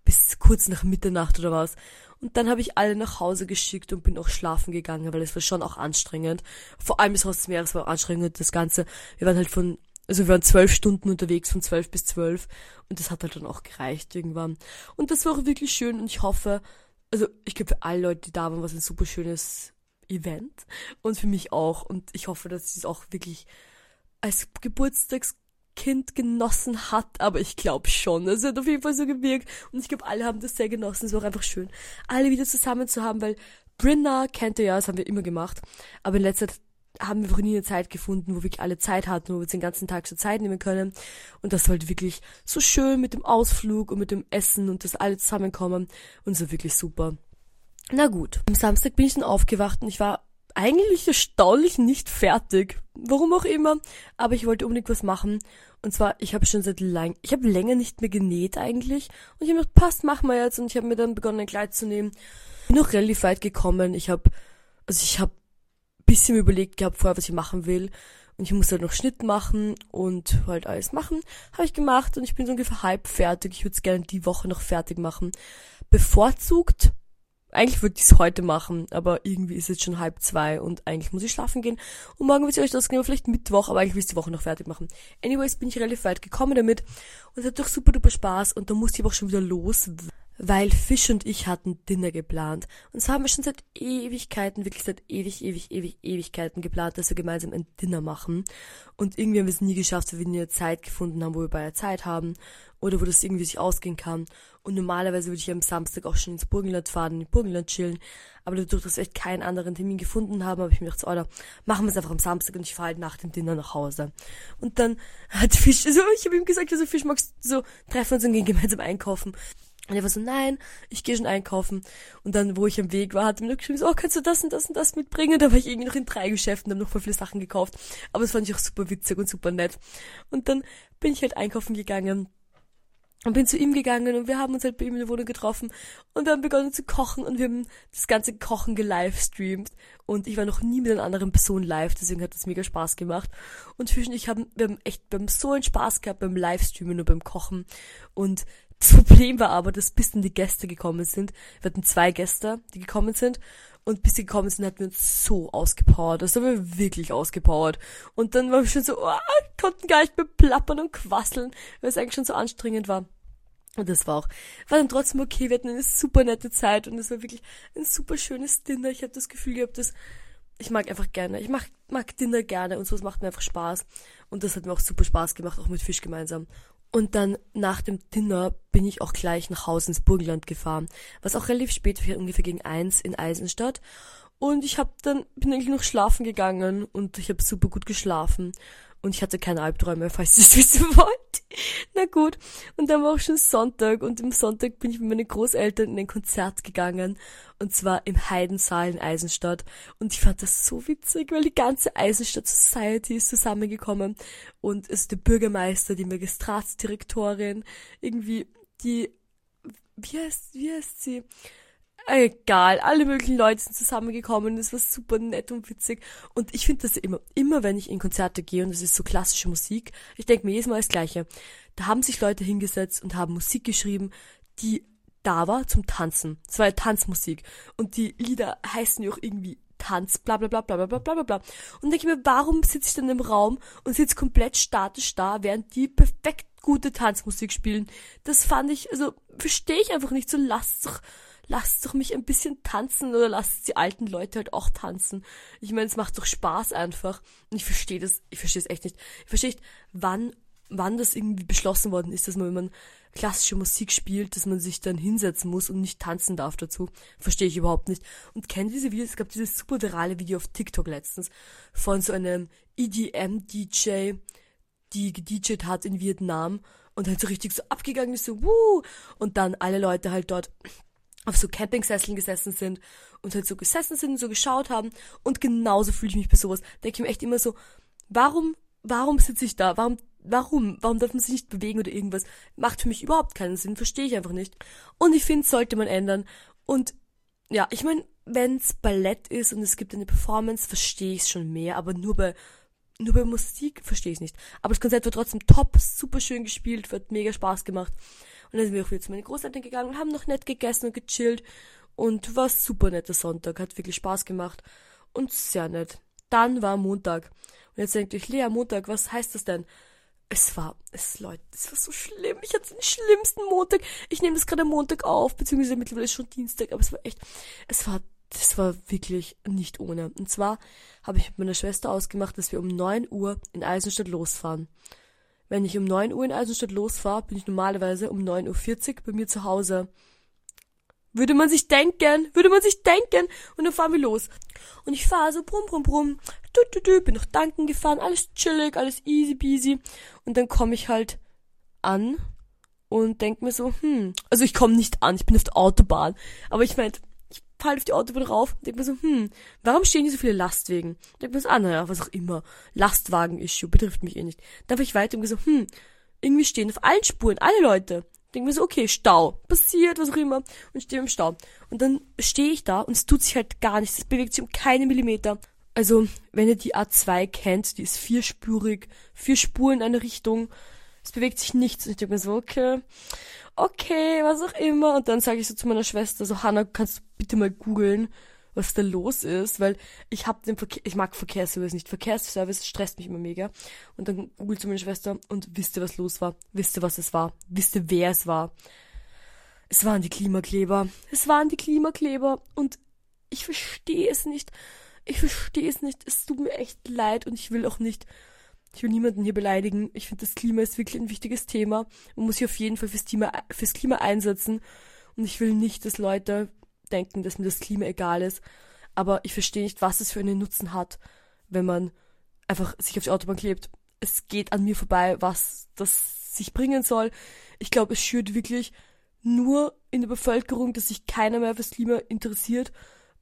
bis kurz nach Mitternacht oder was. Und dann habe ich alle nach Hause geschickt und bin auch schlafen gegangen, weil es war schon auch anstrengend. Vor allem das Haus des Meeres war anstrengend, das Ganze. Wir waren halt von also wir waren zwölf Stunden unterwegs, von zwölf bis zwölf. Und das hat halt dann auch gereicht irgendwann. Und das war auch wirklich schön und ich hoffe, also ich glaube für alle Leute, die da waren, war es ein super schönes Event. Und für mich auch. Und ich hoffe, dass sie es auch wirklich als Geburtstagskind genossen hat, aber ich glaube schon. Es hat auf jeden Fall so gewirkt. Und ich glaube, alle haben das sehr genossen. Es war auch einfach schön, alle wieder zusammen zu haben, weil Brinna kennt ihr ja, das haben wir immer gemacht. Aber in letzter haben wir nie eine Zeit gefunden, wo wirklich alle Zeit hatten, wo wir uns den ganzen Tag so Zeit nehmen können. Und das halt wirklich so schön mit dem Ausflug und mit dem Essen und das alle zusammenkommen. Und so wirklich super. Na gut. Am Samstag bin ich dann aufgewacht und ich war eigentlich erstaunlich nicht fertig. Warum auch immer. Aber ich wollte unbedingt was machen. Und zwar, ich habe schon seit lang, ich habe länger nicht mehr genäht eigentlich. Und ich habe gedacht, passt, machen wir jetzt. Und ich habe mir dann begonnen, ein Kleid zu nehmen. Bin noch relativ weit gekommen. Ich habe, also ich habe bisschen überlegt gehabt vorher, was ich machen will. Und ich musste halt noch Schnitt machen und halt alles machen. Habe ich gemacht und ich bin so ungefähr halb fertig. Ich würde es gerne die Woche noch fertig machen. Bevorzugt, eigentlich würde ich es heute machen, aber irgendwie ist es schon halb zwei und eigentlich muss ich schlafen gehen. Und morgen wird ich euch das genau vielleicht Mittwoch, aber eigentlich will ich die Woche noch fertig machen. Anyways, bin ich relativ weit gekommen damit und es hat doch super duper Spaß und da musste ich aber auch schon wieder los, weil Fisch und ich hatten Dinner geplant. Und so haben wir schon seit Ewigkeiten, wirklich seit ewig, ewig, ewig, Ewigkeiten geplant, dass wir gemeinsam ein Dinner machen. Und irgendwie haben wir es nie geschafft, weil wir nie eine Zeit gefunden haben, wo wir beide Zeit haben oder wo das irgendwie sich ausgehen kann. Und normalerweise würde ich am Samstag auch schon ins Burgenland fahren, in Burgenland chillen. Aber dadurch, dass wir echt keinen anderen Termin gefunden haben, habe ich mir gedacht, so, Alter, machen wir es einfach am Samstag und ich fahre halt nach dem Dinner nach Hause. Und dann hat Fisch, also ich habe ihm gesagt, also Fisch magst so treffen uns und gehen gemeinsam einkaufen. Und er war so, nein, ich gehe schon einkaufen. Und dann, wo ich am Weg war, hat er mir geschrieben, so, oh, kannst du das und das und das mitbringen? Und da war ich irgendwie noch in drei Geschäften, habe noch voll viele Sachen gekauft. Aber das fand ich auch super witzig und super nett. Und dann bin ich halt einkaufen gegangen und bin zu ihm gegangen und wir haben uns halt bei ihm in der Wohnung getroffen und wir haben begonnen zu kochen und wir haben das ganze Kochen gelivestreamt und ich war noch nie mit einer anderen Person live, deswegen hat das mega Spaß gemacht und zwischen ich haben, wir haben echt beim so einen Spaß gehabt beim Livestreamen und beim Kochen und das Problem war aber, dass bis dann die Gäste gekommen sind, wir hatten zwei Gäste, die gekommen sind und bis sie gekommen sind, hatten wir uns so ausgepowert. Das haben wir wirklich ausgepowert. Und dann waren wir schon so, oh, konnten gar nicht mehr plappern und quasseln, weil es eigentlich schon so anstrengend war. Und das war auch, war dann trotzdem okay, wir hatten eine super nette Zeit und es war wirklich ein super schönes Dinner. Ich habe das Gefühl gehabt, dass ich mag einfach gerne, ich mag, mag Dinner gerne und so, es macht mir einfach Spaß. Und das hat mir auch super Spaß gemacht, auch mit Fisch gemeinsam. Und dann nach dem Dinner bin ich auch gleich nach Hause ins Burgenland gefahren, was auch relativ spät war, ungefähr gegen eins in Eisenstadt. Und ich hab dann bin eigentlich noch schlafen gegangen und ich habe super gut geschlafen und ich hatte keine Albträume, falls ihr es wissen wollt. Na gut. Und dann war auch schon Sonntag und am Sonntag bin ich mit meinen Großeltern in ein Konzert gegangen. Und zwar im Heidensaal in Eisenstadt. Und ich fand das so witzig, weil die ganze Eisenstadt Society ist zusammengekommen. Und es ist der Bürgermeister, die Magistratsdirektorin, irgendwie die, wie heißt, wie heißt sie? Egal, alle möglichen Leute sind zusammengekommen, es war super nett und witzig. Und ich finde das immer, immer wenn ich in Konzerte gehe und es ist so klassische Musik, ich denke mir jedes Mal das Gleiche. Da haben sich Leute hingesetzt und haben Musik geschrieben, die da war zum Tanzen. Es war ja Tanzmusik. Und die Lieder heißen ja auch irgendwie Tanz, bla bla bla bla bla bla bla bla. Und denke mir, warum sitze ich dann im Raum und sitze komplett statisch da, während die perfekt gute Tanzmusik spielen? Das fand ich, also verstehe ich einfach nicht. So lasst doch lasst doch mich ein bisschen tanzen oder lasst die alten Leute halt auch tanzen. Ich meine, es macht doch Spaß einfach. Und ich verstehe das, ich verstehe es echt nicht. Ich verstehe nicht, wann, wann das irgendwie beschlossen worden ist, dass man, wenn man klassische Musik spielt, dass man sich dann hinsetzen muss und nicht tanzen darf dazu. Verstehe ich überhaupt nicht. Und kennt diese Videos? Es gab dieses super virale Video auf TikTok letztens von so einem EDM-DJ, die gedjed hat in Vietnam und halt so richtig so abgegangen ist, so, wuh, und dann alle Leute halt dort auf so Campingsesseln gesessen sind und halt so gesessen sind, so geschaut haben und genauso fühle ich mich bei sowas. Denke ich mir echt immer so, warum, warum sitze ich da? Warum, warum, warum darf man sich nicht bewegen oder irgendwas? Macht für mich überhaupt keinen Sinn, verstehe ich einfach nicht. Und ich finde, sollte man ändern. Und ja, ich meine, wenn's Ballett ist und es gibt eine Performance, verstehe ich es schon mehr, aber nur bei nur bei Musik verstehe ich nicht. Aber das Konzert war trotzdem top, super schön gespielt, hat mega Spaß gemacht. Und dann sind wir auch wieder zu meinen Großeltern gegangen und haben noch nett gegessen und gechillt. Und war super netter Sonntag, hat wirklich Spaß gemacht. Und sehr nett. Dann war Montag. Und jetzt denkt euch, Lea, Montag, was heißt das denn? Es war, es, Leute, es war so schlimm. Ich hatte den schlimmsten Montag. Ich nehme das gerade am Montag auf, beziehungsweise mittlerweile ist schon Dienstag, aber es war echt, es war, das war wirklich nicht ohne. Und zwar habe ich mit meiner Schwester ausgemacht, dass wir um neun Uhr in Eisenstadt losfahren. Wenn ich um 9 Uhr in Eisenstadt losfahre, bin ich normalerweise um 9.40 Uhr bei mir zu Hause. Würde man sich denken, würde man sich denken. Und dann fahren wir los. Und ich fahre so brumm, brumm, brumm. Du, du, du, bin noch danken gefahren, alles chillig, alles easy peasy. Und dann komme ich halt an und denk mir so, hm, also ich komme nicht an, ich bin auf der Autobahn. Aber ich meinte, fall auf die Autobahn rauf und denk mir so, hm, warum stehen hier so viele Lastwagen? Denk mir so, ah, naja, was auch immer. Lastwagen-Issue, betrifft mich eh nicht. Dann ich weiter und mir so, hm, irgendwie stehen auf allen Spuren alle Leute. Denk mir so, okay, Stau. Passiert, was auch immer. Und stehe im Stau. Und dann stehe ich da und es tut sich halt gar nichts. Es bewegt sich um keine Millimeter. Also, wenn ihr die A2 kennt, die ist vierspurig, vier Spuren in eine Richtung. Es bewegt sich nichts. Und ich denke mir so, okay okay, was auch immer. Und dann sage ich so zu meiner Schwester, so, Hanna, kannst du bitte mal googeln, was da los ist, weil ich hab den Verkehr, ich mag Verkehrsservice nicht. Verkehrsservice stresst mich immer mega. Und dann googelt zu meiner Schwester und wisst ihr, was los war? Wisst ihr, was es war? Wisst ihr, wer es war? Es waren die Klimakleber. Es waren die Klimakleber. Und ich verstehe es nicht. Ich verstehe es nicht. Es tut mir echt leid und ich will auch nicht, ich will niemanden hier beleidigen. Ich finde, das Klima ist wirklich ein wichtiges Thema. Man muss sich auf jeden Fall fürs Klima, fürs Klima einsetzen. Und ich will nicht, dass Leute denken, dass mir das Klima egal ist. Aber ich verstehe nicht, was es für einen Nutzen hat, wenn man einfach sich auf die Autobahn klebt. Es geht an mir vorbei, was das sich bringen soll. Ich glaube, es schürt wirklich nur in der Bevölkerung, dass sich keiner mehr fürs Klima interessiert,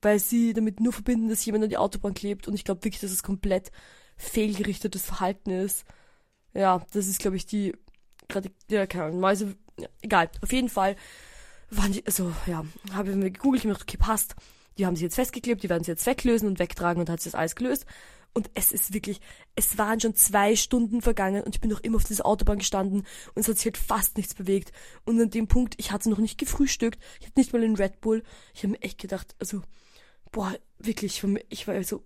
weil sie damit nur verbinden, dass jemand an die Autobahn klebt. Und ich glaube wirklich, dass es komplett fehlgerichtetes Verhalten ist. Ja, das ist, glaube ich, die gerade, ja, keine Ahnung, Mäuse, ja, egal. Auf jeden Fall waren die, also, ja, habe ich mir gegoogelt, ich mir gedacht, okay, passt. Die haben sie jetzt festgeklebt, die werden sie jetzt weglösen und wegtragen und hat sich das alles gelöst. Und es ist wirklich, es waren schon zwei Stunden vergangen und ich bin noch immer auf dieser Autobahn gestanden und es hat sich halt fast nichts bewegt. Und an dem Punkt, ich hatte noch nicht gefrühstückt, ich hatte nicht mal einen Red Bull. Ich habe mir echt gedacht, also, boah, wirklich, ich war so,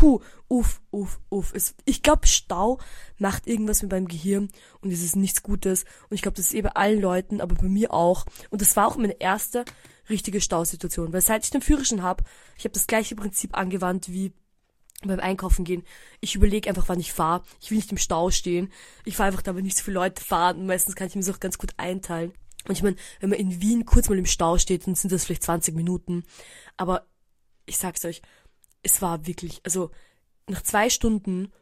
puh, uff, uff, uff. Es, ich glaube, Stau macht irgendwas mit meinem Gehirn und es ist nichts Gutes. Und ich glaube, das ist eh bei allen Leuten, aber bei mir auch. Und das war auch meine erste richtige Stausituation. Weil seit ich den Führerschein habe, ich habe das gleiche Prinzip angewandt wie beim Einkaufen gehen. Ich überlege einfach, wann ich fahre. Ich will nicht im Stau stehen. Ich fahre einfach da, wenn nicht so viele Leute fahren. Meistens kann ich mir das auch ganz gut einteilen. Und ich meine, wenn man in Wien kurz mal im Stau steht, dann sind das vielleicht 20 Minuten. Aber ich sag's euch, es war wirklich, also nach zwei Stunden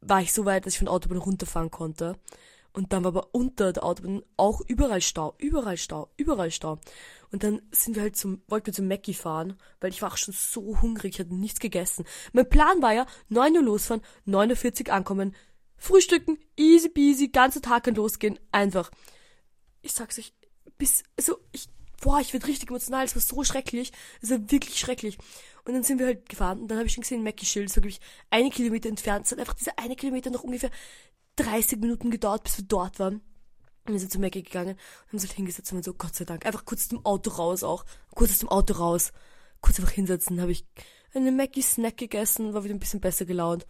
war ich so weit, dass ich von der Autobahn runterfahren konnte. Und dann war aber unter der Autobahn auch überall Stau, überall Stau, überall Stau. Und dann sind wir halt zum, wollten wir zum Mackie fahren, weil ich war auch schon so hungrig, ich hatte nichts gegessen. Mein Plan war ja, 9 Uhr losfahren, 9.40 Uhr ankommen, frühstücken, easy peasy, ganze Tag kann losgehen, einfach. Ich sag's euch, bis, also, ich, boah, ich werd richtig emotional, es war so schrecklich, es war wirklich schrecklich. Und dann sind wir halt gefahren und dann habe ich schon gesehen, Mackie-Schild, so glaube ich, eine Kilometer entfernt, es hat einfach diese eine Kilometer noch ungefähr 30 Minuten gedauert, bis wir dort waren. Und wir sind zu Maggie gegangen und haben uns halt hingesetzt und so, Gott sei Dank, einfach kurz aus dem Auto raus auch. Kurz aus dem Auto raus. Kurz einfach hinsetzen, habe ich eine Maggie Snack gegessen, war wieder ein bisschen besser gelaunt.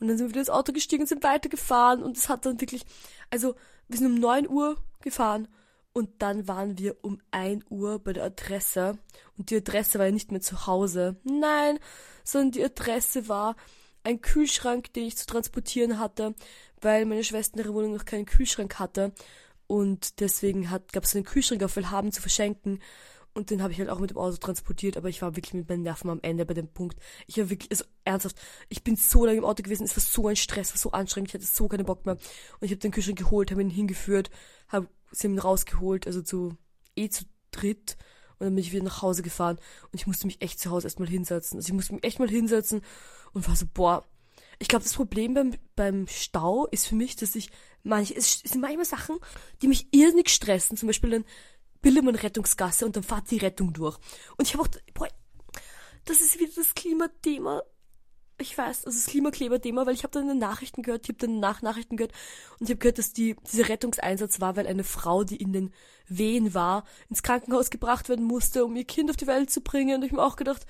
Und dann sind wir wieder ins Auto gestiegen und sind weitergefahren und es hat dann wirklich, also wir sind um 9 Uhr gefahren und dann waren wir um 1 Uhr bei der Adresse und die Adresse war ja nicht mehr zu Hause. Nein, sondern die Adresse war ein Kühlschrank, den ich zu transportieren hatte, weil meine Schwester in ihrer Wohnung noch keinen Kühlschrank hatte. Und deswegen gab es einen Kühlschrank auf Willhaben zu verschenken. Und den habe ich halt auch mit dem Auto transportiert, aber ich war wirklich mit meinen Nerven am Ende bei dem Punkt. Ich war wirklich, also ernsthaft, ich bin so lange im Auto gewesen, es war so ein Stress, war so anstrengend, ich hatte so keinen Bock mehr. Und ich habe den Kühlschrank geholt, habe ihn hingeführt, habe sie ihn rausgeholt, also zu eh zu dritt. Und dann bin ich wieder nach Hause gefahren und ich musste mich echt zu Hause erstmal hinsetzen. Also ich musste mich echt mal hinsetzen und war so, boah, ich glaube, das Problem beim, beim Stau ist für mich, dass ich manche, es sind manchmal Sachen, die mich irrsinnig stressen. Zum Beispiel dann bildet man Rettungsgasse und dann fahrt die Rettung durch. Und ich habe auch, boah, das ist wieder das Klimathema. Ich weiß, das ist Klimakleber-Thema, weil ich habe dann in den Nachrichten gehört, ich habe dann nach Nachrichten gehört und ich habe gehört, dass die, dieser Rettungseinsatz war, weil eine Frau, die in den Wehen war, ins Krankenhaus gebracht werden musste, um ihr Kind auf die Welt zu bringen. Und ich habe mir auch gedacht,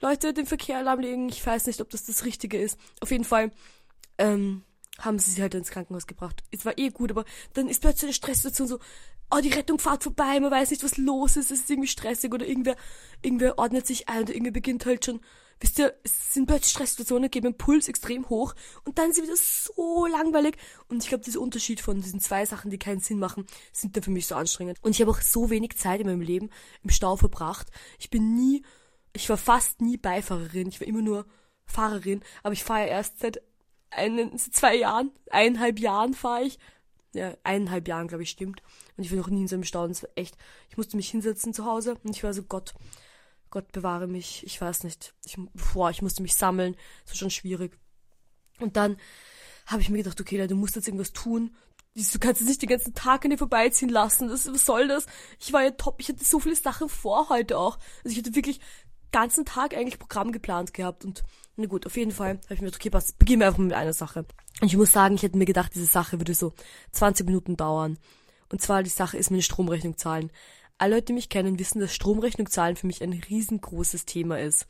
Leute den Verkehr lahmlegen. Ich weiß nicht, ob das das Richtige ist. Auf jeden Fall ähm, haben sie sie halt ins Krankenhaus gebracht. Es war eh gut, aber dann ist plötzlich eine Stresssituation so, oh, die Rettung fahrt vorbei, man weiß nicht, was los ist, es ist irgendwie stressig oder irgendwer, irgendwer ordnet sich ein oder irgendwer beginnt halt schon, wisst ihr, es sind plötzlich Stresssituationen, geben den Puls extrem hoch und dann ist sie wieder so langweilig und ich glaube, dieser Unterschied von diesen zwei Sachen, die keinen Sinn machen, sind dann für mich so anstrengend. Und ich habe auch so wenig Zeit in meinem Leben im Stau verbracht. Ich bin nie ich war fast nie Beifahrerin, ich war immer nur Fahrerin, aber ich fahre ja erst seit einen, zwei Jahren, eineinhalb Jahren fahre ich. Ja, eineinhalb Jahren, glaube ich, stimmt. Und ich war noch nie in so einem Stau. Und es war echt, ich musste mich hinsetzen zu Hause und ich war so, Gott, Gott bewahre mich, ich weiß nicht. Ich, boah, ich musste mich sammeln. Das war schon schwierig. Und dann habe ich mir gedacht, okay, du musst jetzt irgendwas tun. Du kannst es nicht den ganzen Tag an dir vorbeiziehen lassen. Das, was soll das? Ich war ja top. Ich hatte so viele Sachen vor heute auch. Also ich hatte wirklich ganzen Tag eigentlich Programm geplant gehabt und na gut, auf jeden Fall habe ich mir gedacht, okay, pass, beginnen wir einfach mit einer Sache. Und ich muss sagen, ich hätte mir gedacht, diese Sache würde so 20 Minuten dauern. Und zwar die Sache ist meine Stromrechnung zahlen. Alle Leute, die mich kennen, wissen, dass Stromrechnung zahlen für mich ein riesengroßes Thema ist.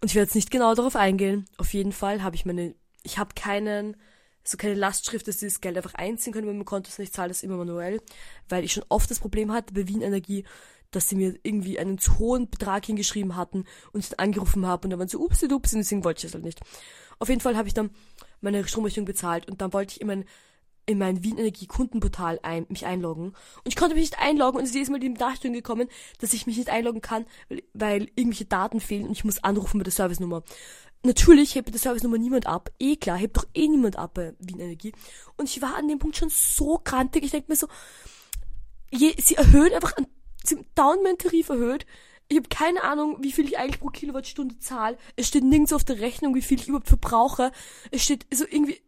Und ich werde jetzt nicht genau darauf eingehen. Auf jeden Fall habe ich meine, ich habe keinen so keine Lastschrift, dass sie das Geld einfach einziehen können, wenn man Konto ist. Ich zahle das immer manuell, weil ich schon oft das Problem hatte bei Wien Energie, dass sie mir irgendwie einen zu hohen Betrag hingeschrieben hatten und dann angerufen habe und dann waren sie upsi dupsi und deswegen wollte ich das halt nicht. Auf jeden Fall habe ich dann meine Stromrechnung bezahlt und dann wollte ich in mein, in mein Wien Energie Kundenportal ein, mich einloggen und ich konnte mich nicht einloggen und es ist jedes Mal die Nachricht gekommen, dass ich mich nicht einloggen kann, weil, weil irgendwelche Daten fehlen und ich muss anrufen mit der Servicenummer. Natürlich hebt die Servicenummer niemand ab. Eh klar, hebt doch eh niemand ab bei Wien Energie. Und ich war an dem Punkt schon so krantig. Ich denke mir so, je, sie erhöhen einfach an down mein Tarif erhöht. Ich habe keine Ahnung, wie viel ich eigentlich pro Kilowattstunde zahle. Es steht nirgends auf der Rechnung, wie viel ich überhaupt verbrauche. Es steht so irgendwie,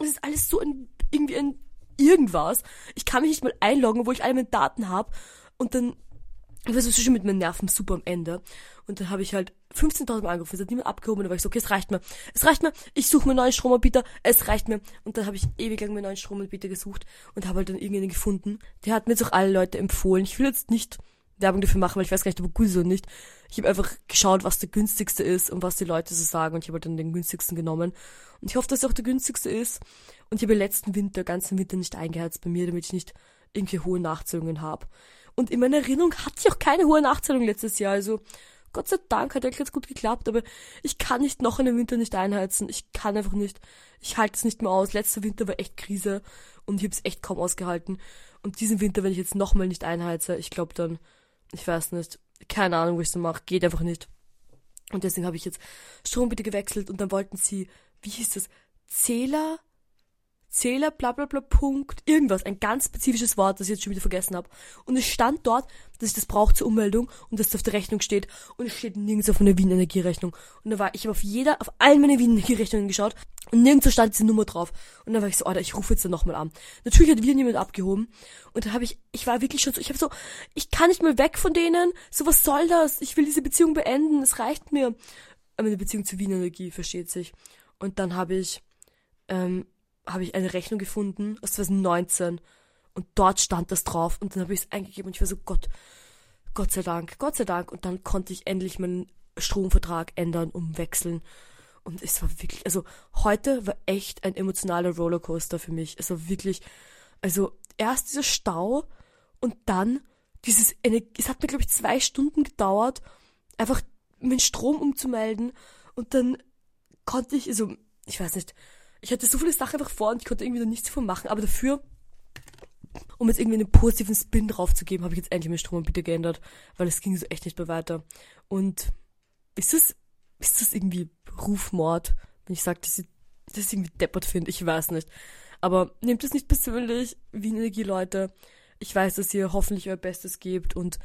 es ist alles so ein, irgendwie ein irgendwas. Ich kann mich nicht mal einloggen, wo ich alle meine Daten habe. Und dann, ich war so schon mit meinen Nerven super am Ende. Und dann habe ich halt 15.000 Mal angerufen, es hat niemand abgehoben. Dann war ich so, okay, es reicht mir. Es reicht mir. Ich suche mir einen neuen Stromanbieter. Es reicht mir. Und dann habe ich ewig lang mir einen neuen Stromanbieter gesucht und habe halt dann irgendeinen gefunden. Der hat mir jetzt auch alle Leute empfohlen. Ich will jetzt nicht Werbung dafür machen, weil ich weiß gar nicht, ob er gut ist oder nicht. Ich habe einfach geschaut, was der günstigste ist und was die Leute so sagen und ich habe halt dann den günstigsten genommen. Und ich hoffe, dass er auch der günstigste ist. Und ich habe letzten Winter, ganzen Winter nicht eingeheizt bei mir, damit ich nicht irgendwie hohe Nachzahlungen habe. Und in meiner Erinnerung hatte ich auch keine hohe Nachzahlung letztes Jahr. Also Gott sei Dank hat eigentlich ganz gut geklappt, aber ich kann nicht noch in den Winter nicht einheizen. Ich kann einfach nicht. Ich halte es nicht mehr aus. Letzter Winter war echt Krise und ich habe es echt kaum ausgehalten. Und diesen Winter, wenn ich jetzt nochmal nicht einheize, ich glaube dann ich weiß nicht, keine Ahnung, wo ich so mache, geht einfach nicht. Und deswegen habe ich jetzt Strom bitte gewechselt und dann wollten sie, wie hieß das, Zähler, Zähler, bla bla bla, Punkt, irgendwas, ein ganz spezifisches Wort, das ich jetzt schon wieder vergessen habe. Und es stand dort, dass ich das brauche zur Ummeldung und dass das auf der Rechnung steht. Und es steht nirgends auf meiner Wien Energierechnung. Und da war ich habe auf jeder, auf allen meinen Wien Energierechnungen geschaut und nirgendwo stand diese Nummer drauf. Und dann war ich so, Alter, ich rufe jetzt dann nochmal an. Natürlich hat wieder niemand abgehoben. Und dann habe ich, ich war wirklich schon so, ich habe so, ich kann nicht mehr weg von denen. So, was soll das? Ich will diese Beziehung beenden. Es reicht mir. Meine Beziehung zu Wien Energie, versteht sich. Und dann habe ich, ähm, habe ich eine Rechnung gefunden aus 2019 und dort stand das drauf und dann habe ich es eingegeben und ich war so, Gott, Gott sei Dank, Gott sei Dank. Und dann konnte ich endlich meinen Stromvertrag ändern, umwechseln und es war wirklich, also heute war echt ein emotionaler Rollercoaster für mich. Es war wirklich, also erst dieser Stau und dann dieses, es hat mir glaube ich zwei Stunden gedauert, einfach meinen Strom umzumelden. Und dann konnte ich, also ich weiß nicht, ich hatte so viele Sachen einfach vor und ich konnte irgendwie noch nichts davon machen, aber dafür, um jetzt irgendwie einen positiven Spin drauf zu geben, habe ich jetzt endlich meinen Stromanbieter geändert, weil es ging so echt nicht mehr weiter. Und ist das, ist das irgendwie Rufmord, wenn ich sage, dass ich das irgendwie deppert finde? Ich weiß nicht. Aber nehmt es nicht persönlich, wie Energieleute. Ich weiß, dass ihr hoffentlich euer Bestes gebt und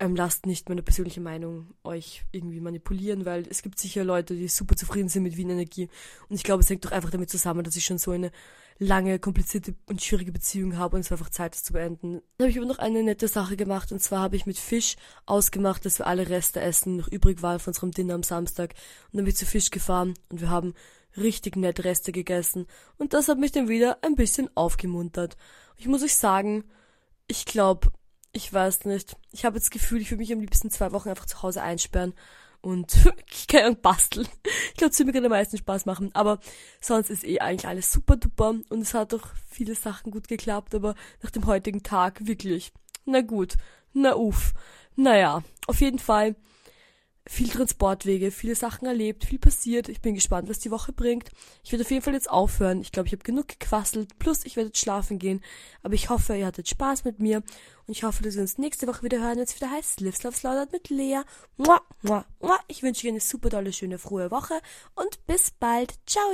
ähm, lasst nicht meine persönliche Meinung euch irgendwie manipulieren, weil es gibt sicher Leute, die super zufrieden sind mit Wien Energie. Und ich glaube, es hängt doch einfach damit zusammen, dass ich schon so eine lange, komplizierte und schwierige Beziehung habe und es war einfach Zeit, das zu beenden. Dann habe ich aber noch eine nette Sache gemacht und zwar habe ich mit Fisch ausgemacht, dass wir alle Reste essen, noch übrig waren von unserem Dinner am Samstag. Und dann bin ich zu Fisch gefahren und wir haben richtig nett Reste gegessen und das hat mich dann wieder ein bisschen aufgemuntert. Ich muss euch sagen, ich glaube, ich weiß nicht. Ich habe das Gefühl, ich würde mich am liebsten zwei Wochen einfach zu Hause einsperren und kann Ahnung, basteln. Ich glaube, es würde mir am meisten Spaß machen. Aber sonst ist eh eigentlich alles super duper und es hat doch viele Sachen gut geklappt, aber nach dem heutigen Tag wirklich. Na gut. Na uff. Naja, auf jeden Fall viel Transportwege, viele Sachen erlebt, viel passiert. Ich bin gespannt, was die Woche bringt. Ich werde auf jeden Fall jetzt aufhören. Ich glaube, ich habe genug gequasselt. Plus, ich werde jetzt schlafen gehen. Aber ich hoffe, ihr hattet Spaß mit mir. Und ich hoffe, dass wir uns nächste Woche wieder hören, wenn es wieder heißt Live Love Slaughtered mit Lea. Mua, mua, mua. Ich wünsche euch eine super tolle, schöne, frohe Woche. Und bis bald. Ciao!